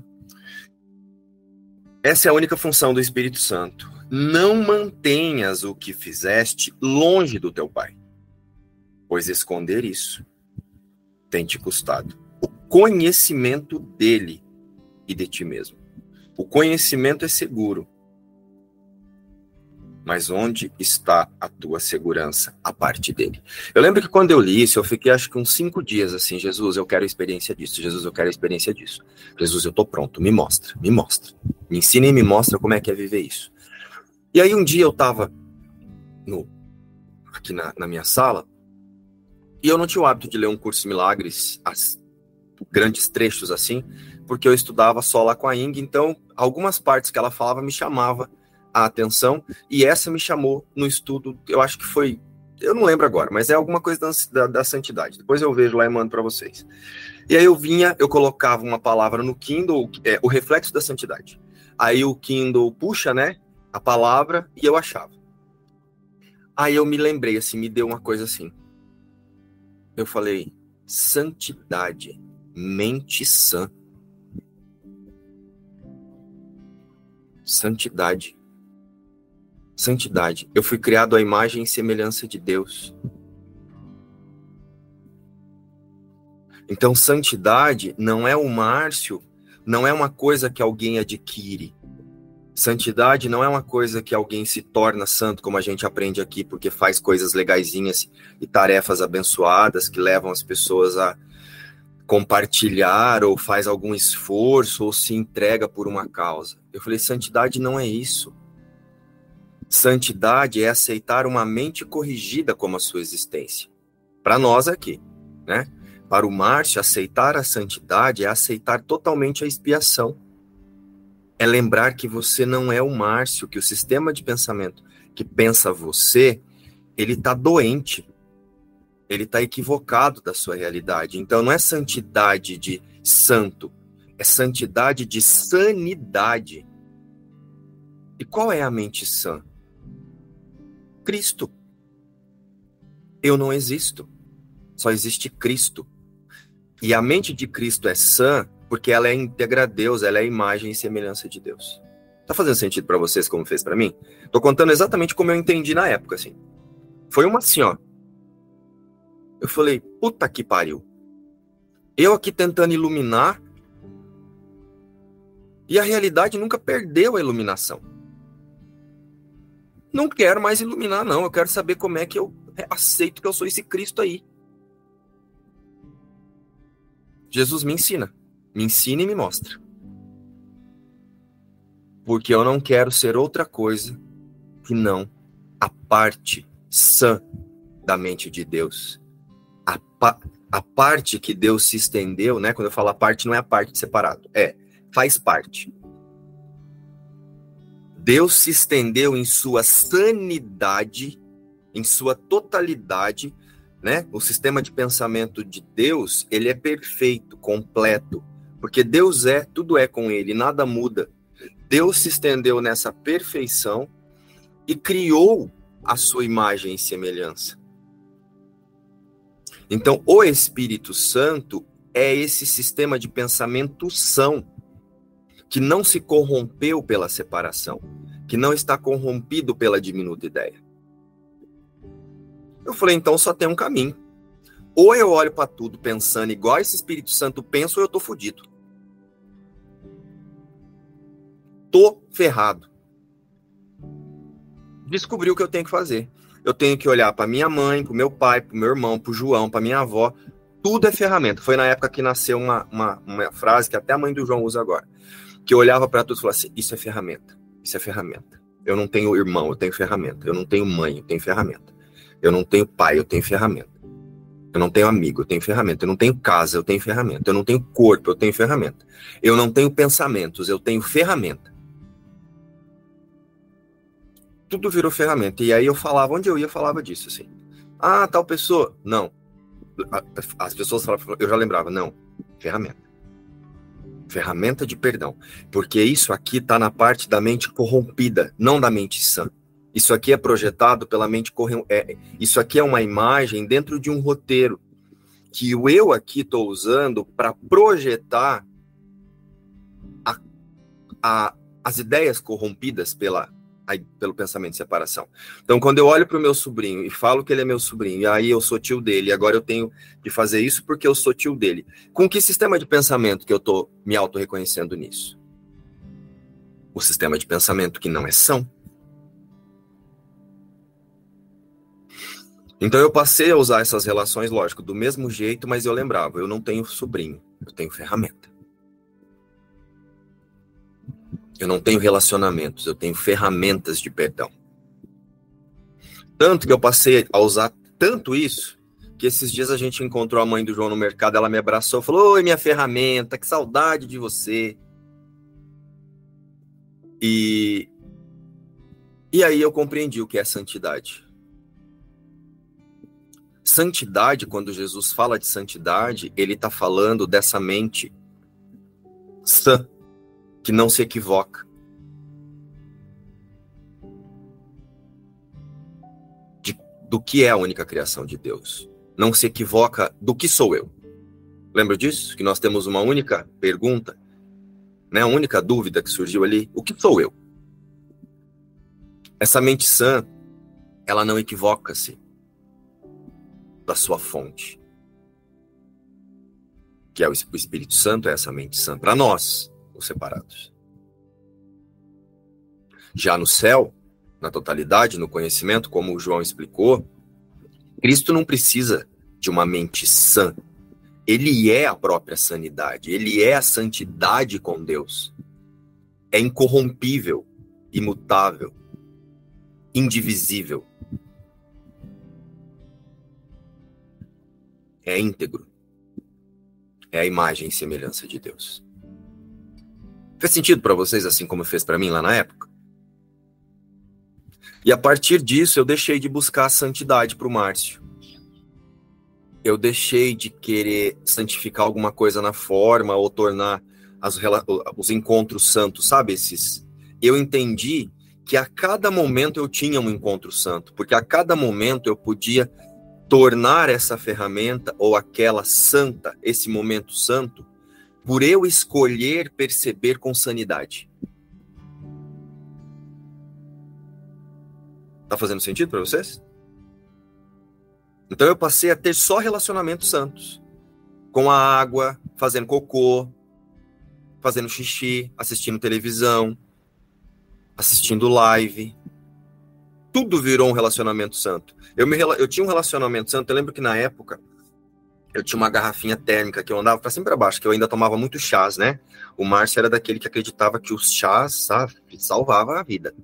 Speaker 2: Essa é a única função do Espírito Santo. Não mantenhas o que fizeste longe do teu Pai, pois esconder isso tem te custado o conhecimento dele e de ti mesmo. O conhecimento é seguro. Mas onde está a tua segurança a parte dele? Eu lembro que quando eu li isso, eu fiquei acho que uns cinco dias assim, Jesus, eu quero a experiência disso, Jesus, eu quero a experiência disso. Jesus, eu tô pronto, me mostra, me mostra. Me ensina e me mostra como é que é viver isso. E aí um dia eu tava no, aqui na, na minha sala, e eu não tinha o hábito de ler um curso de milagres, as, grandes trechos assim, porque eu estudava só lá com a Ing, então algumas partes que ela falava me chamava a atenção, e essa me chamou no estudo, eu acho que foi, eu não lembro agora, mas é alguma coisa da, da, da santidade. Depois eu vejo lá e mando para vocês. E aí eu vinha, eu colocava uma palavra no Kindle, é, o reflexo da santidade. Aí o Kindle puxa, né, a palavra e eu achava. Aí eu me lembrei, assim, me deu uma coisa assim. Eu falei, santidade, mente sã. Santidade. Santidade. Eu fui criado à imagem e semelhança de Deus. Então, santidade não é o Márcio, não é uma coisa que alguém adquire. Santidade não é uma coisa que alguém se torna santo, como a gente aprende aqui, porque faz coisas legaisinhas e tarefas abençoadas que levam as pessoas a compartilhar ou faz algum esforço ou se entrega por uma causa. Eu falei, santidade não é isso. Santidade é aceitar uma mente corrigida como a sua existência. Para nós aqui, né? Para o Márcio, aceitar a santidade é aceitar totalmente a expiação é lembrar que você não é o Márcio, que o sistema de pensamento que pensa você, ele está doente. Ele está equivocado da sua realidade. Então não é santidade de santo, é santidade de sanidade. E qual é a mente sã? Cristo. Eu não existo. Só existe Cristo. E a mente de Cristo é sã porque ela é íntegra a Deus, ela é a imagem e semelhança de Deus. Tá fazendo sentido para vocês como fez para mim? Tô contando exatamente como eu entendi na época, assim. Foi uma assim, ó. Eu falei, puta que pariu. Eu aqui tentando iluminar e a realidade nunca perdeu a iluminação. Não quero mais iluminar, não. Eu quero saber como é que eu aceito que eu sou esse Cristo aí. Jesus me ensina. Me ensina e me mostra. Porque eu não quero ser outra coisa que não a parte sã da mente de Deus. A, pa a parte que Deus se estendeu, né? Quando eu falo a parte, não é a parte separado. É, faz parte. Deus se estendeu em sua sanidade, em sua totalidade, né? O sistema de pensamento de Deus, ele é perfeito, completo, porque Deus é, tudo é com ele, nada muda. Deus se estendeu nessa perfeição e criou a sua imagem e semelhança. Então, o Espírito Santo é esse sistema de pensamento são, que não se corrompeu pela separação, que não está corrompido pela diminuta ideia. Eu falei, então só tem um caminho. Ou eu olho para tudo pensando igual esse Espírito Santo pensa, ou eu tô fudido. Tô ferrado. Descobri o que eu tenho que fazer. Eu tenho que olhar para minha mãe, para meu pai, para meu irmão, para João, para minha avó. Tudo é ferramenta. Foi na época que nasceu uma, uma, uma frase que até a mãe do João usa agora. Que eu olhava para tudo e falava assim: Isso é ferramenta. Isso é ferramenta. Eu não tenho irmão, eu tenho ferramenta. Eu não tenho mãe, eu tenho ferramenta. Eu não tenho pai, eu tenho ferramenta. Eu não tenho amigo, eu tenho ferramenta. Eu não tenho casa, eu tenho ferramenta. Eu não tenho corpo, eu tenho ferramenta. Eu não tenho pensamentos, eu tenho ferramenta. Tudo virou ferramenta. E aí eu falava, onde eu ia, falava disso, assim. Ah, tal pessoa. Não. As pessoas falavam, eu já lembrava, não. Ferramenta. Ferramenta de perdão. Porque isso aqui está na parte da mente corrompida, não da mente sã. Isso aqui é projetado pela mente corrente. É, isso aqui é uma imagem dentro de um roteiro que o eu aqui estou usando para projetar a, a, as ideias corrompidas pela pelo pensamento de separação. Então, quando eu olho para o meu sobrinho e falo que ele é meu sobrinho, e aí eu sou tio dele, e agora eu tenho de fazer isso porque eu sou tio dele. Com que sistema de pensamento que eu estou me auto-reconhecendo nisso? O sistema de pensamento que não é são. Então eu passei a usar essas relações, lógico, do mesmo jeito, mas eu lembrava, eu não tenho sobrinho, eu tenho ferramenta. Eu não tenho relacionamentos, eu tenho ferramentas de perdão. Tanto que eu passei a usar tanto isso, que esses dias a gente encontrou a mãe do João no mercado, ela me abraçou, falou: "Oi, minha ferramenta, que saudade de você". E e aí eu compreendi o que é santidade. Santidade, quando Jesus fala de santidade, ele está falando dessa mente sã, que não se equivoca. De, do que é a única criação de Deus. Não se equivoca do que sou eu. Lembra disso? Que nós temos uma única pergunta, né? a única dúvida que surgiu ali: o que sou eu? Essa mente sã, ela não equivoca-se da sua fonte. Que é o Espírito Santo, é essa mente sã, para nós, os separados. Já no céu, na totalidade, no conhecimento, como o João explicou, Cristo não precisa de uma mente sã. Ele é a própria sanidade, ele é a santidade com Deus. É incorrompível, imutável, indivisível. é íntegro. É a imagem e semelhança de Deus. Fez sentido para vocês assim como fez para mim lá na época? E a partir disso eu deixei de buscar a santidade para o Márcio. Eu deixei de querer santificar alguma coisa na forma ou tornar as, os encontros santos, sabe? Esses. Eu entendi que a cada momento eu tinha um encontro santo, porque a cada momento eu podia tornar essa ferramenta ou aquela santa, esse momento santo, por eu escolher perceber com sanidade. Tá fazendo sentido para vocês? Então eu passei a ter só relacionamentos santos. Com a água, fazendo cocô, fazendo xixi, assistindo televisão, assistindo live. Tudo virou um relacionamento santo. Eu, me, eu tinha um relacionamento santo, eu lembro que na época eu tinha uma garrafinha térmica que eu andava para cima e para baixo, que eu ainda tomava muito chás, né? O Márcio era daquele que acreditava que os chás sabe, salvava a vida,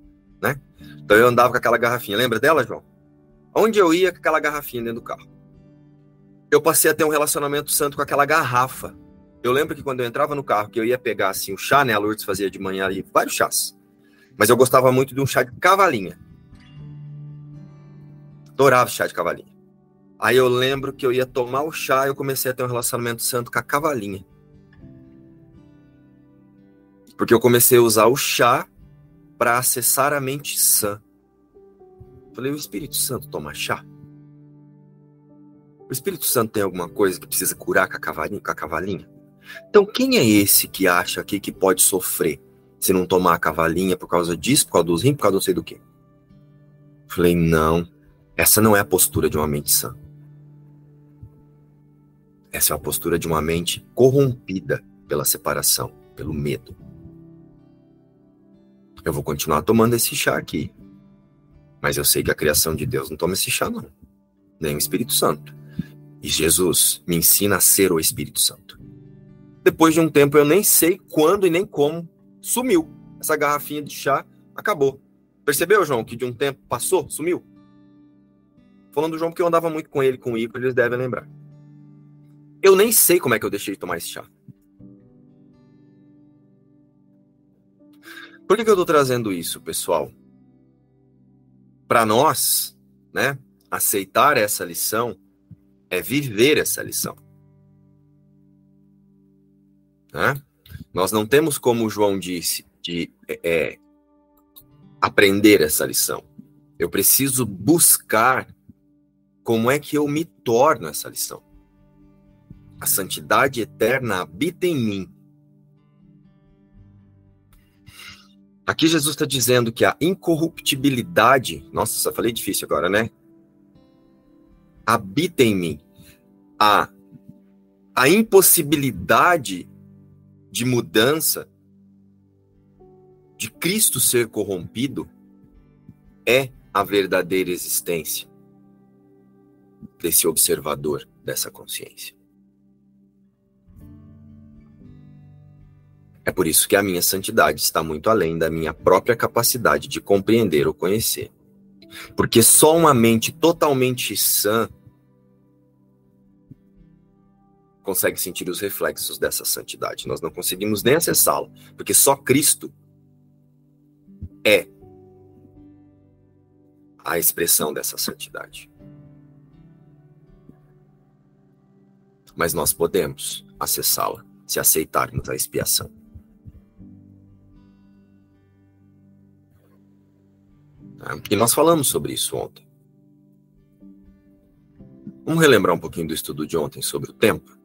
Speaker 2: né? Então eu andava com aquela garrafinha. Lembra dela, João? Onde eu ia com aquela garrafinha dentro do carro? Eu passei a ter um relacionamento santo com aquela garrafa. Eu lembro que quando eu entrava no carro, que eu ia pegar assim o chá, né? A Lourdes fazia de manhã ali vários chás. Mas eu gostava muito de um chá de cavalinha. Adorava chá de cavalinha. Aí eu lembro que eu ia tomar o chá e eu comecei a ter um relacionamento santo com a cavalinha. Porque eu comecei a usar o chá para acessar a mente sã. Falei, o Espírito Santo toma chá? O Espírito Santo tem alguma coisa que precisa curar com a cavalinha? Com a cavalinha? Então, quem é esse que acha aqui que pode sofrer se não tomar a cavalinha por causa disso, por causa dos rins, por causa não sei do quê? Falei, não. Essa não é a postura de uma mente sã. Essa é a postura de uma mente corrompida pela separação, pelo medo. Eu vou continuar tomando esse chá aqui. Mas eu sei que a criação de Deus não toma esse chá, não. Nem o Espírito Santo. E Jesus me ensina a ser o Espírito Santo. Depois de um tempo, eu nem sei quando e nem como sumiu. Essa garrafinha de chá acabou. Percebeu, João, que de um tempo passou, sumiu? Falando do João porque eu andava muito com ele, com o Igor, eles devem lembrar. Eu nem sei como é que eu deixei de tomar esse chá. Por que, que eu estou trazendo isso, pessoal? Para nós, né, aceitar essa lição é viver essa lição. Né? Nós não temos, como o João disse, de é, aprender essa lição. Eu preciso buscar como é que eu me torno essa lição? A santidade eterna habita em mim. Aqui Jesus está dizendo que a incorruptibilidade, nossa, só falei difícil agora, né? Habita em mim. A, a impossibilidade de mudança, de Cristo ser corrompido, é a verdadeira existência desse observador, dessa consciência. É por isso que a minha santidade está muito além da minha própria capacidade de compreender ou conhecer. Porque só uma mente totalmente sã consegue sentir os reflexos dessa santidade. Nós não conseguimos nem acessá-la, porque só Cristo é a expressão dessa santidade. Mas nós podemos acessá-la se aceitarmos a expiação. E nós falamos sobre isso ontem. Vamos relembrar um pouquinho do estudo de ontem sobre o tempo?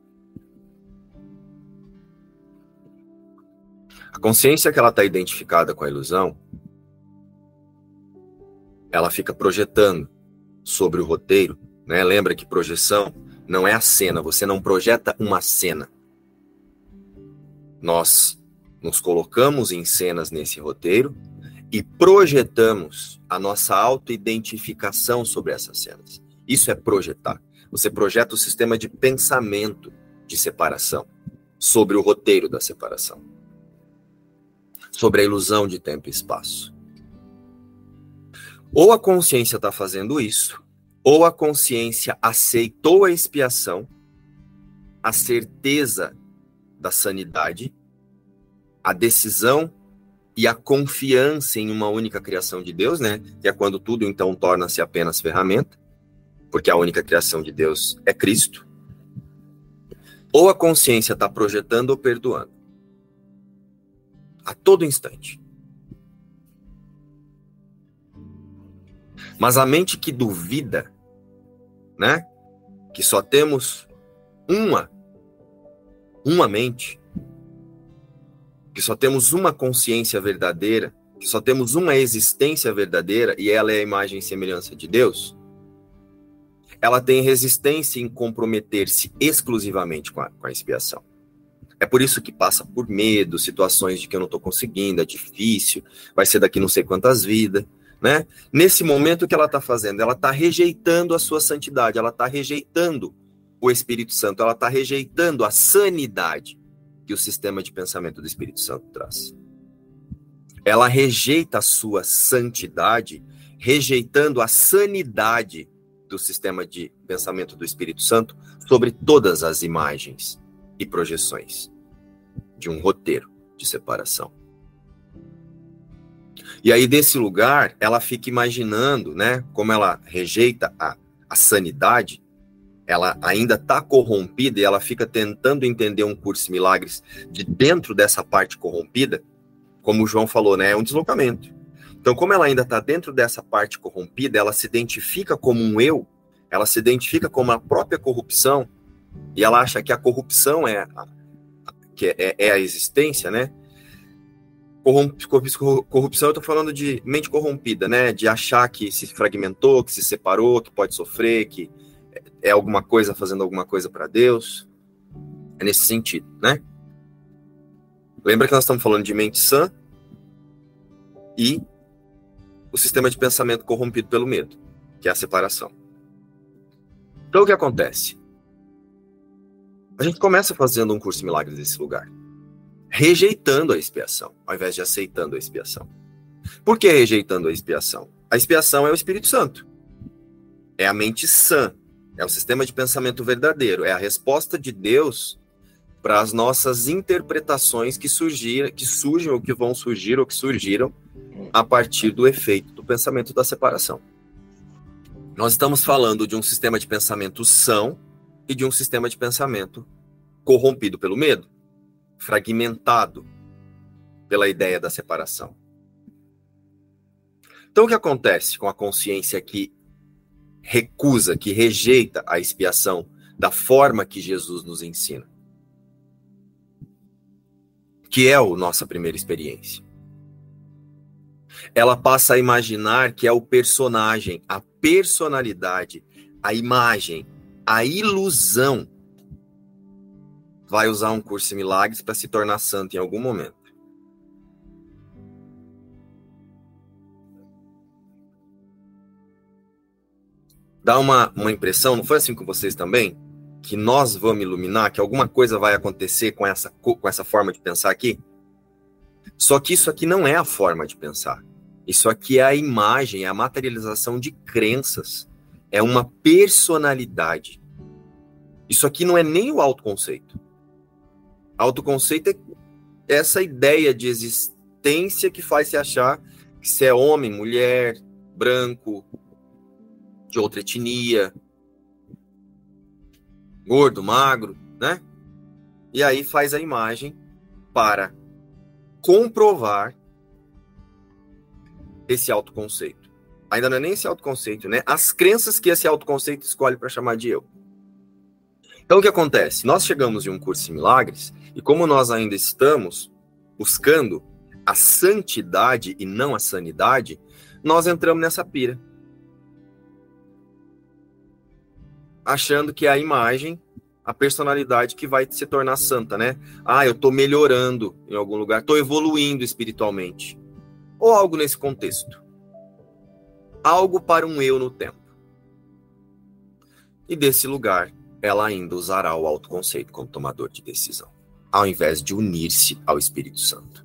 Speaker 2: A consciência que ela está identificada com a ilusão, ela fica projetando sobre o roteiro, né? Lembra que projeção não é a cena, você não projeta uma cena. Nós nos colocamos em cenas nesse roteiro e projetamos a nossa autoidentificação sobre essas cenas. Isso é projetar. Você projeta o sistema de pensamento de separação sobre o roteiro da separação, sobre a ilusão de tempo e espaço. Ou a consciência está fazendo isso, ou a consciência aceitou a expiação, a certeza da sanidade, a decisão e a confiança em uma única criação de Deus, né? Que é quando tudo então torna-se apenas ferramenta, porque a única criação de Deus é Cristo. Ou a consciência está projetando ou perdoando. A todo instante. Mas a mente que duvida, né? Que só temos uma, uma mente, que só temos uma consciência verdadeira, que só temos uma existência verdadeira e ela é a imagem e semelhança de Deus, ela tem resistência em comprometer-se exclusivamente com a, com a expiação. É por isso que passa por medo, situações de que eu não estou conseguindo, é difícil, vai ser daqui não sei quantas vidas, né? Nesse momento, o que ela está fazendo? Ela está rejeitando a sua santidade, ela está rejeitando o Espírito Santo, ela está rejeitando a sanidade que o sistema de pensamento do Espírito Santo traz. Ela rejeita a sua santidade, rejeitando a sanidade do sistema de pensamento do Espírito Santo sobre todas as imagens e projeções de um roteiro de separação. E aí, desse lugar, ela fica imaginando, né, como ela rejeita a, a sanidade, ela ainda está corrompida e ela fica tentando entender um curso de milagres de dentro dessa parte corrompida, como o João falou, né? É um deslocamento. Então, como ela ainda está dentro dessa parte corrompida, ela se identifica como um eu, ela se identifica como a própria corrupção, e ela acha que a corrupção é a, que é, é a existência, né? Corrupção, eu estou falando de mente corrompida, né? De achar que se fragmentou, que se separou, que pode sofrer, que é alguma coisa fazendo alguma coisa para Deus. É nesse sentido, né? Lembra que nós estamos falando de mente sã e o sistema de pensamento corrompido pelo medo, que é a separação. Então o que acontece? A gente começa fazendo um curso de milagres nesse lugar, rejeitando a expiação, ao invés de aceitando a expiação. Por que rejeitando a expiação? A expiação é o Espírito Santo. É a mente sã, é o sistema de pensamento verdadeiro, é a resposta de Deus para as nossas interpretações que surgir, que surgem ou que vão surgir ou que surgiram a partir do efeito do pensamento da separação. Nós estamos falando de um sistema de pensamento são e de um sistema de pensamento corrompido pelo medo, fragmentado pela ideia da separação. Então, o que acontece com a consciência que recusa, que rejeita a expiação da forma que Jesus nos ensina. Que é a nossa primeira experiência. Ela passa a imaginar que é o personagem, a personalidade, a imagem, a ilusão vai usar um curso em milagres para se tornar santo em algum momento. Dá uma, uma impressão, não foi assim com vocês também? Que nós vamos iluminar, que alguma coisa vai acontecer com essa, com essa forma de pensar aqui? Só que isso aqui não é a forma de pensar. Isso aqui é a imagem, é a materialização de crenças. É uma personalidade. Isso aqui não é nem o autoconceito. Autoconceito é essa ideia de existência que faz se achar que você é homem, mulher, branco, de outra etnia, gordo, magro, né? E aí faz a imagem para comprovar esse autoconceito. Ainda não é nem esse autoconceito, né? As crenças que esse autoconceito escolhe para chamar de eu. Então, o que acontece? Nós chegamos em um curso de milagres e, como nós ainda estamos buscando a santidade e não a sanidade, nós entramos nessa pira. Achando que é a imagem, a personalidade que vai se tornar santa, né? Ah, eu estou melhorando em algum lugar, estou evoluindo espiritualmente. Ou algo nesse contexto. Algo para um eu no tempo. E desse lugar ela ainda usará o autoconceito como tomador de decisão, ao invés de unir-se ao Espírito Santo,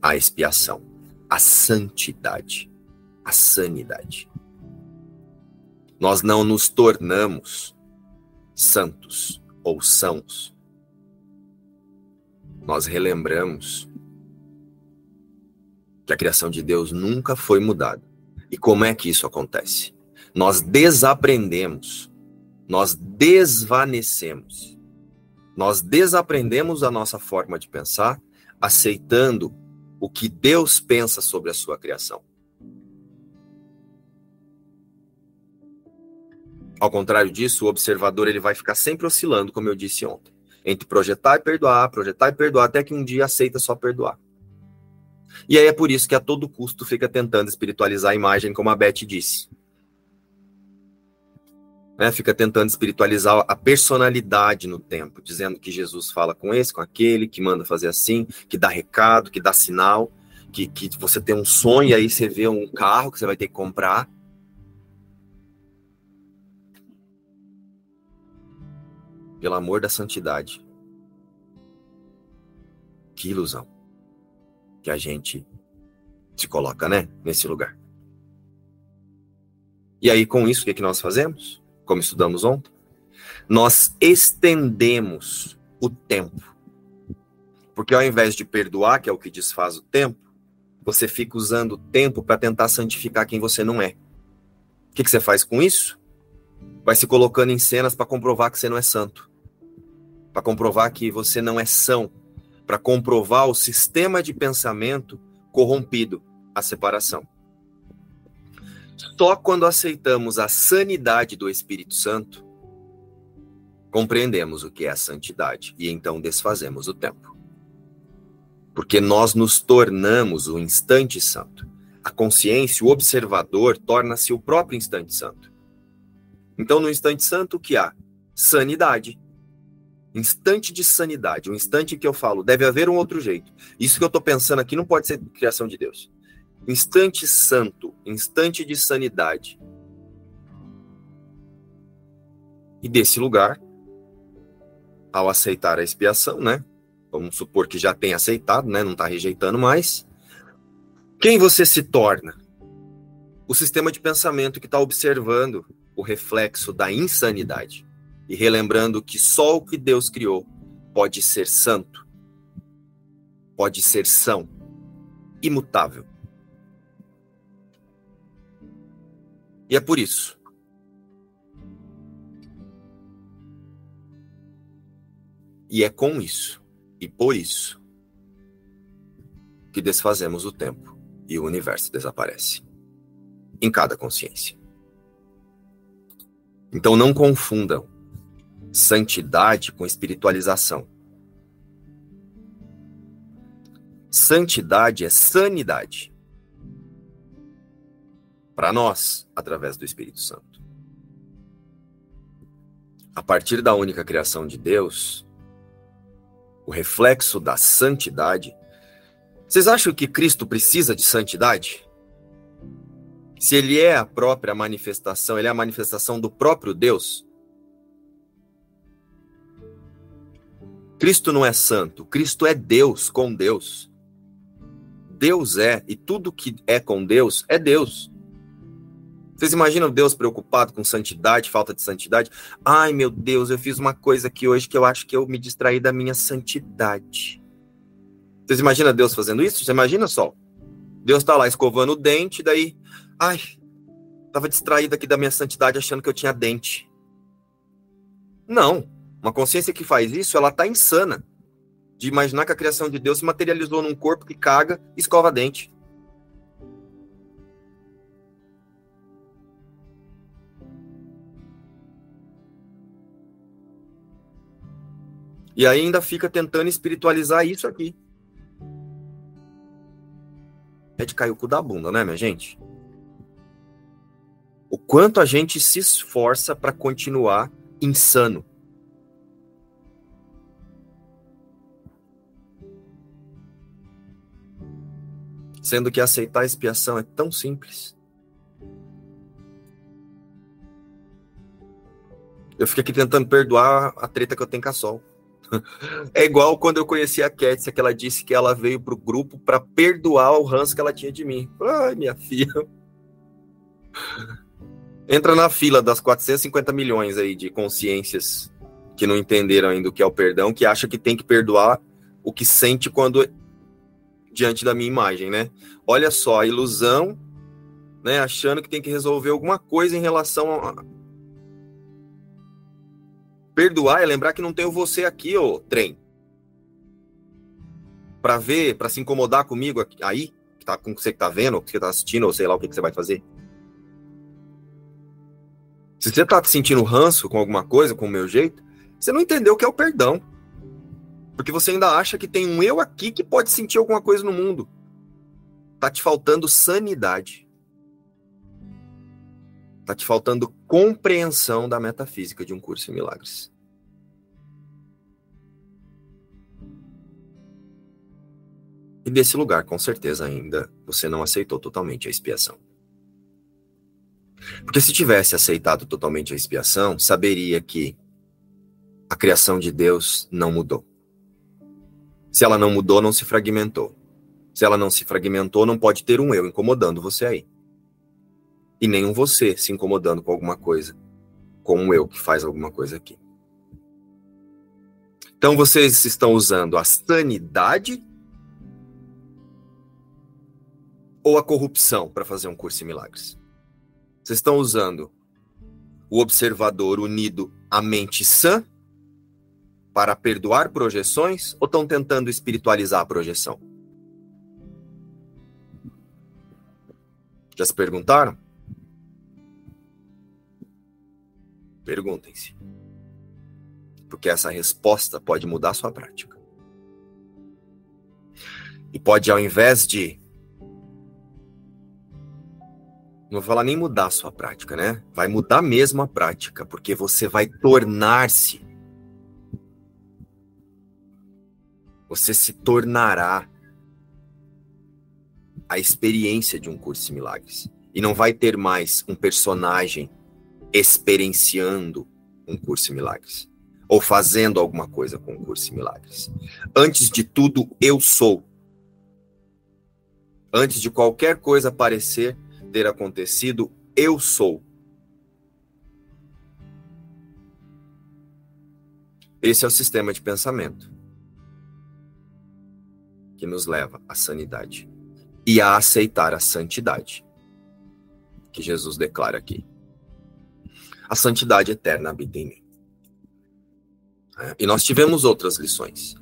Speaker 2: à expiação, à santidade, à sanidade. Nós não nos tornamos santos ou sãos. Nós relembramos que a criação de Deus nunca foi mudada. E como é que isso acontece? Nós desaprendemos nós desvanecemos. Nós desaprendemos a nossa forma de pensar, aceitando o que Deus pensa sobre a sua criação. Ao contrário disso, o observador ele vai ficar sempre oscilando, como eu disse ontem, entre projetar e perdoar, projetar e perdoar, até que um dia aceita só perdoar. E aí é por isso que a todo custo fica tentando espiritualizar a imagem, como a Beth disse né, fica tentando espiritualizar a personalidade no tempo, dizendo que Jesus fala com esse, com aquele, que manda fazer assim, que dá recado, que dá sinal, que, que você tem um sonho aí você vê um carro que você vai ter que comprar. Pelo amor da santidade. Que ilusão que a gente se coloca, né, nesse lugar. E aí, com isso, o que, é que nós fazemos? como estudamos ontem, nós estendemos o tempo. Porque ao invés de perdoar, que é o que desfaz o tempo, você fica usando o tempo para tentar santificar quem você não é. O que, que você faz com isso? Vai se colocando em cenas para comprovar que você não é santo, para comprovar que você não é são, para comprovar o sistema de pensamento corrompido, a separação. Só quando aceitamos a sanidade do Espírito Santo, compreendemos o que é a santidade e então desfazemos o tempo. Porque nós nos tornamos o instante santo. A consciência, o observador, torna-se o próprio instante santo. Então, no instante santo, o que há? Sanidade. Instante de sanidade. O instante que eu falo, deve haver um outro jeito. Isso que eu estou pensando aqui não pode ser criação de Deus instante santo, instante de sanidade. E desse lugar, ao aceitar a expiação, né? Vamos supor que já tem aceitado, né? Não está rejeitando mais. Quem você se torna? O sistema de pensamento que está observando o reflexo da insanidade e relembrando que só o que Deus criou pode ser santo, pode ser são, imutável. E é por isso. E é com isso e por isso que desfazemos o tempo e o universo desaparece em cada consciência. Então não confundam santidade com espiritualização. Santidade é sanidade. para nós através do Espírito Santo. A partir da única criação de Deus, o reflexo da santidade. Vocês acham que Cristo precisa de santidade? Se ele é a própria manifestação, ele é a manifestação do próprio Deus. Cristo não é santo, Cristo é Deus com Deus. Deus é, e tudo que é com Deus é Deus. Vocês imaginam Deus preocupado com santidade, falta de santidade? Ai, meu Deus, eu fiz uma coisa aqui hoje que eu acho que eu me distraí da minha santidade. Vocês imaginam Deus fazendo isso? Você imagina só. Deus está lá escovando o dente, daí, ai, estava distraído aqui da minha santidade achando que eu tinha dente. Não. Uma consciência que faz isso, ela está insana. De imaginar que a criação de Deus se materializou num corpo que caga e escova dente. E ainda fica tentando espiritualizar isso aqui. É de cair o cu da bunda, né, minha gente? O quanto a gente se esforça para continuar insano. Sendo que aceitar a expiação é tão simples. Eu fico aqui tentando perdoar a treta que eu tenho com a Sol. É igual quando eu conheci a Kétia, que ela disse que ela veio pro grupo para perdoar o ranço que ela tinha de mim. Ai, minha filha. Entra na fila das 450 milhões aí de consciências que não entenderam ainda o que é o perdão, que acha que tem que perdoar o que sente quando diante da minha imagem, né? Olha só, a ilusão, né, achando que tem que resolver alguma coisa em relação a, Perdoar é lembrar que não tenho você aqui, ô trem. Para ver, para se incomodar comigo aí, que tá com você que tá vendo, que você tá assistindo, ou sei lá o que, que você vai fazer. Se você tá sentindo ranço com alguma coisa, com o meu jeito, você não entendeu o que é o perdão. Porque você ainda acha que tem um eu aqui que pode sentir alguma coisa no mundo. Tá te faltando sanidade. Tá te faltando compreensão da metafísica de um curso em milagres. E desse lugar, com certeza ainda, você não aceitou totalmente a expiação. Porque se tivesse aceitado totalmente a expiação, saberia que a criação de Deus não mudou. Se ela não mudou, não se fragmentou. Se ela não se fragmentou, não pode ter um eu incomodando você aí e nenhum você se incomodando com alguma coisa, como eu que faz alguma coisa aqui. Então vocês estão usando a sanidade ou a corrupção para fazer um curso em milagres? Vocês estão usando o observador unido à mente sã para perdoar projeções ou estão tentando espiritualizar a projeção? Já se perguntaram? Perguntem-se. Porque essa resposta pode mudar a sua prática. E pode, ao invés de. Não vou falar nem mudar a sua prática, né? Vai mudar mesmo a prática, porque você vai tornar-se. Você se tornará a experiência de um curso de milagres. E não vai ter mais um personagem experienciando um curso em milagres ou fazendo alguma coisa com um curso em milagres. Antes de tudo, eu sou. Antes de qualquer coisa parecer ter acontecido, eu sou. Esse é o sistema de pensamento que nos leva à sanidade e a aceitar a santidade que Jesus declara aqui a santidade eterna habita em mim. É, e nós tivemos outras lições.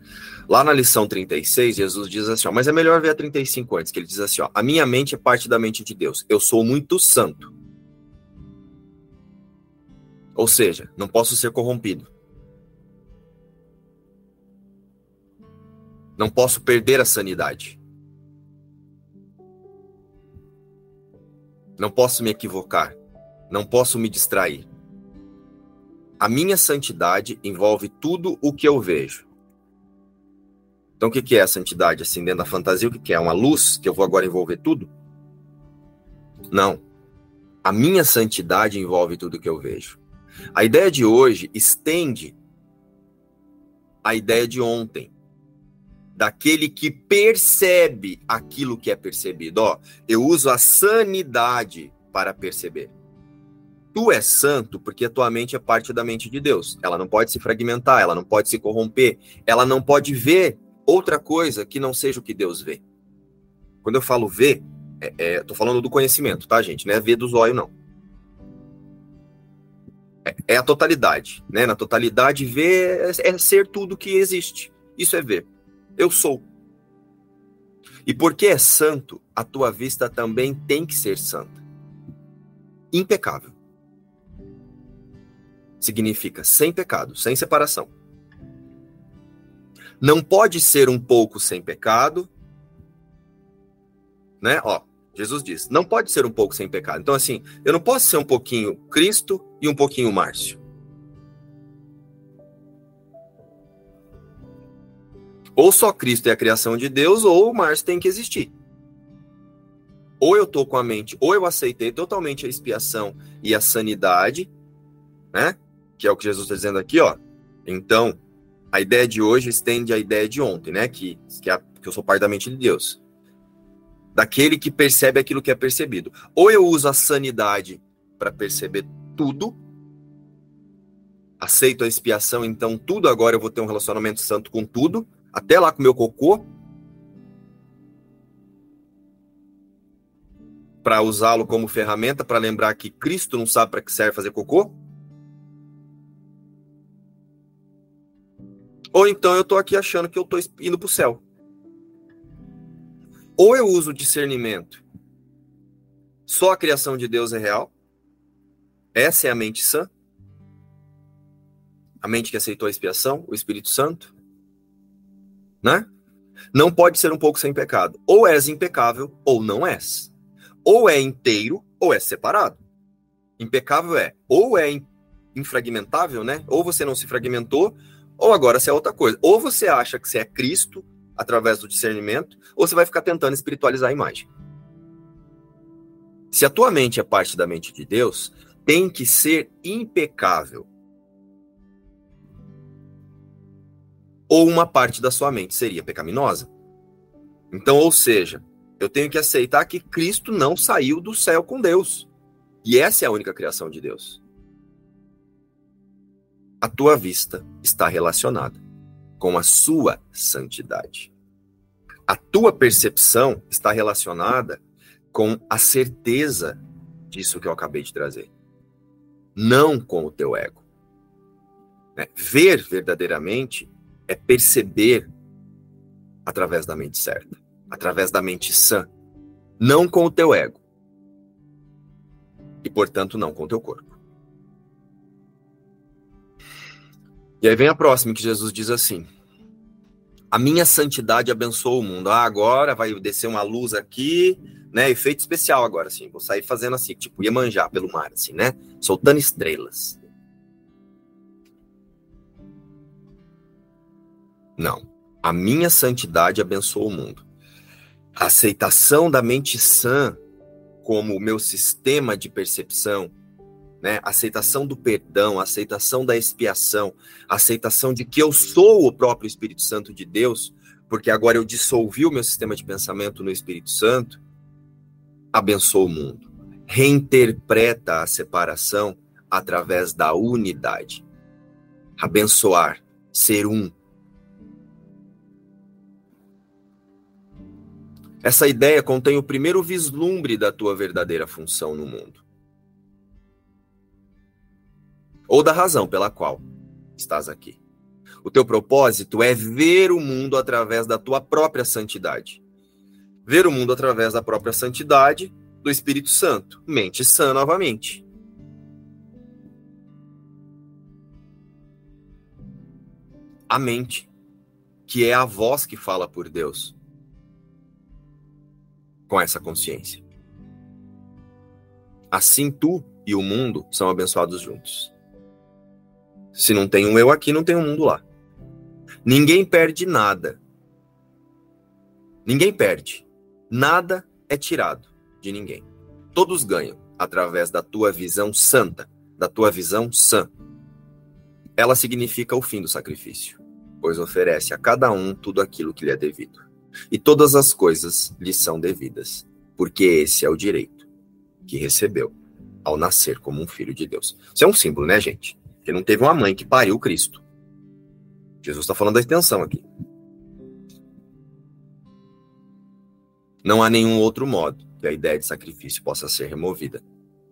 Speaker 2: Lá na lição 36, Jesus diz assim, ó, mas é melhor ver a 35 antes, que ele diz assim, ó, a minha mente é parte da mente de Deus. Eu sou muito santo. Ou seja, não posso ser corrompido. Não posso perder a sanidade. Não posso me equivocar. Não posso me distrair. A minha santidade envolve tudo o que eu vejo. Então, o que é a santidade? Assim, dentro da fantasia, o que é? Uma luz que eu vou agora envolver tudo? Não. A minha santidade envolve tudo que eu vejo. A ideia de hoje estende a ideia de ontem. Daquele que percebe aquilo que é percebido. Ó, eu uso a sanidade para perceber. Tu és santo porque a tua mente é parte da mente de Deus. Ela não pode se fragmentar, ela não pode se corromper, ela não pode ver outra coisa que não seja o que Deus vê. Quando eu falo ver, é, é, tô falando do conhecimento, tá, gente? Não é ver dos olhos, não. É, é, a totalidade, né? Na totalidade, ver é, é ser tudo que existe. Isso é ver. Eu sou. E porque é santo, a tua vista também tem que ser santa. Impecável. Significa sem pecado, sem separação. Não pode ser um pouco sem pecado, né? Ó, Jesus diz, não pode ser um pouco sem pecado. Então, assim, eu não posso ser um pouquinho Cristo e um pouquinho Márcio. Ou só Cristo é a criação de Deus, ou o Márcio tem que existir. Ou eu tô com a mente, ou eu aceitei totalmente a expiação e a sanidade, né? Que é o que Jesus está dizendo aqui, ó. Então, a ideia de hoje estende a ideia de ontem, né? Que, que, a, que eu sou parte da mente de Deus daquele que percebe aquilo que é percebido. Ou eu uso a sanidade para perceber tudo, aceito a expiação, então tudo agora eu vou ter um relacionamento santo com tudo, até lá com meu cocô, para usá-lo como ferramenta para lembrar que Cristo não sabe para que serve fazer cocô. Ou então eu estou aqui achando que eu estou indo para o céu. Ou eu uso discernimento. Só a criação de Deus é real. Essa é a mente sã. A mente que aceitou a expiação, o Espírito Santo. Né? Não pode ser um pouco sem pecado. Ou és impecável ou não és. Ou é inteiro ou é separado. Impecável é ou é infragmentável, né? Ou você não se fragmentou, ou agora você é outra coisa. Ou você acha que você é Cristo através do discernimento, ou você vai ficar tentando espiritualizar a imagem. Se a tua mente é parte da mente de Deus, tem que ser impecável. Ou uma parte da sua mente seria pecaminosa. Então, ou seja, eu tenho que aceitar que Cristo não saiu do céu com Deus. E essa é a única criação de Deus. A tua vista está relacionada com a sua santidade. A tua percepção está relacionada com a certeza disso que eu acabei de trazer, não com o teu ego. É, ver verdadeiramente é perceber através da mente certa, através da mente sã, não com o teu ego. E, portanto, não com o teu corpo. E aí vem a próxima, que Jesus diz assim: A minha santidade abençoa o mundo. Ah, agora vai descer uma luz aqui, né? Efeito especial agora, assim. Vou sair fazendo assim, tipo, ia manjar pelo mar, assim, né? Soltando estrelas. Não. A minha santidade abençoa o mundo. A aceitação da mente sã como o meu sistema de percepção, né? Aceitação do perdão, aceitação da expiação, aceitação de que eu sou o próprio Espírito Santo de Deus, porque agora eu dissolvi o meu sistema de pensamento no Espírito Santo, abençoa o mundo. Reinterpreta a separação através da unidade. Abençoar, ser um. Essa ideia contém o primeiro vislumbre da tua verdadeira função no mundo ou da razão pela qual estás aqui. O teu propósito é ver o mundo através da tua própria santidade. Ver o mundo através da própria santidade do Espírito Santo. Mente sã novamente. A mente, que é a voz que fala por Deus. Com essa consciência. Assim tu e o mundo são abençoados juntos. Se não tem um eu aqui, não tem um mundo lá. Ninguém perde nada. Ninguém perde. Nada é tirado de ninguém. Todos ganham através da tua visão santa, da tua visão sã. Ela significa o fim do sacrifício, pois oferece a cada um tudo aquilo que lhe é devido. E todas as coisas lhe são devidas, porque esse é o direito que recebeu ao nascer como um filho de Deus. Isso é um símbolo, né, gente? Que não teve uma mãe que pariu Cristo. Jesus está falando da extensão aqui. Não há nenhum outro modo que a ideia de sacrifício possa ser removida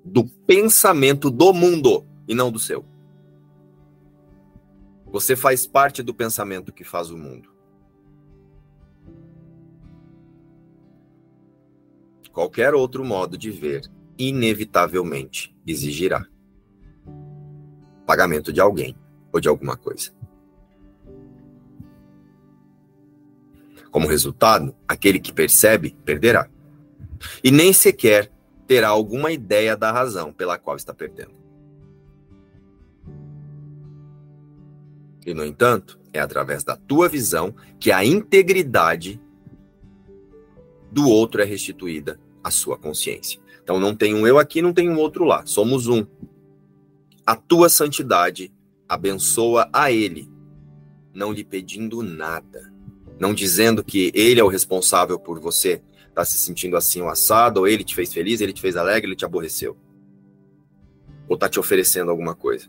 Speaker 2: do pensamento do mundo e não do seu. Você faz parte do pensamento que faz o mundo. Qualquer outro modo de ver, inevitavelmente, exigirá pagamento de alguém ou de alguma coisa. Como resultado, aquele que percebe perderá. E nem sequer terá alguma ideia da razão pela qual está perdendo. E, no entanto, é através da tua visão que a integridade do outro é restituída à sua consciência. Então não tem um eu aqui, não tem um outro lá. Somos um. A tua santidade abençoa a ele, não lhe pedindo nada, não dizendo que ele é o responsável por você estar tá se sentindo assim o assado, ou ele te fez feliz, ele te fez alegre, ele te aborreceu. Ou está te oferecendo alguma coisa.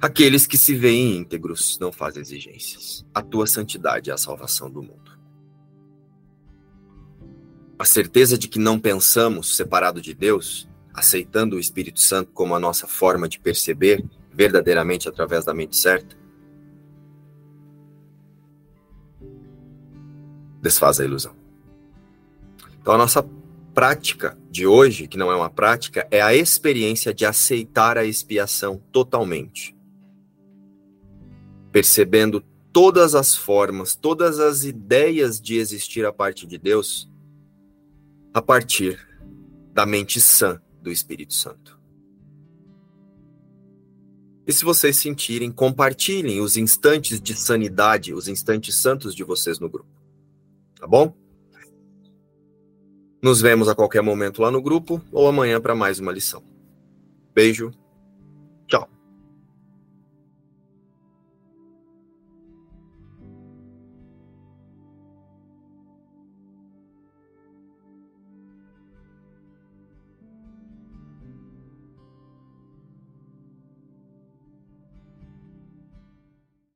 Speaker 2: Aqueles que se veem íntegros não fazem exigências. A tua santidade é a salvação do mundo. A certeza de que não pensamos separado de Deus, aceitando o Espírito Santo como a nossa forma de perceber verdadeiramente através da mente certa, desfaz a ilusão. Então, a nossa prática de hoje, que não é uma prática, é a experiência de aceitar a expiação totalmente percebendo todas as formas, todas as ideias de existir a parte de Deus a partir da mente sã do Espírito Santo. E se vocês sentirem, compartilhem os instantes de sanidade, os instantes santos de vocês no grupo. Tá bom? Nos vemos a qualquer momento lá no grupo ou amanhã para mais uma lição. Beijo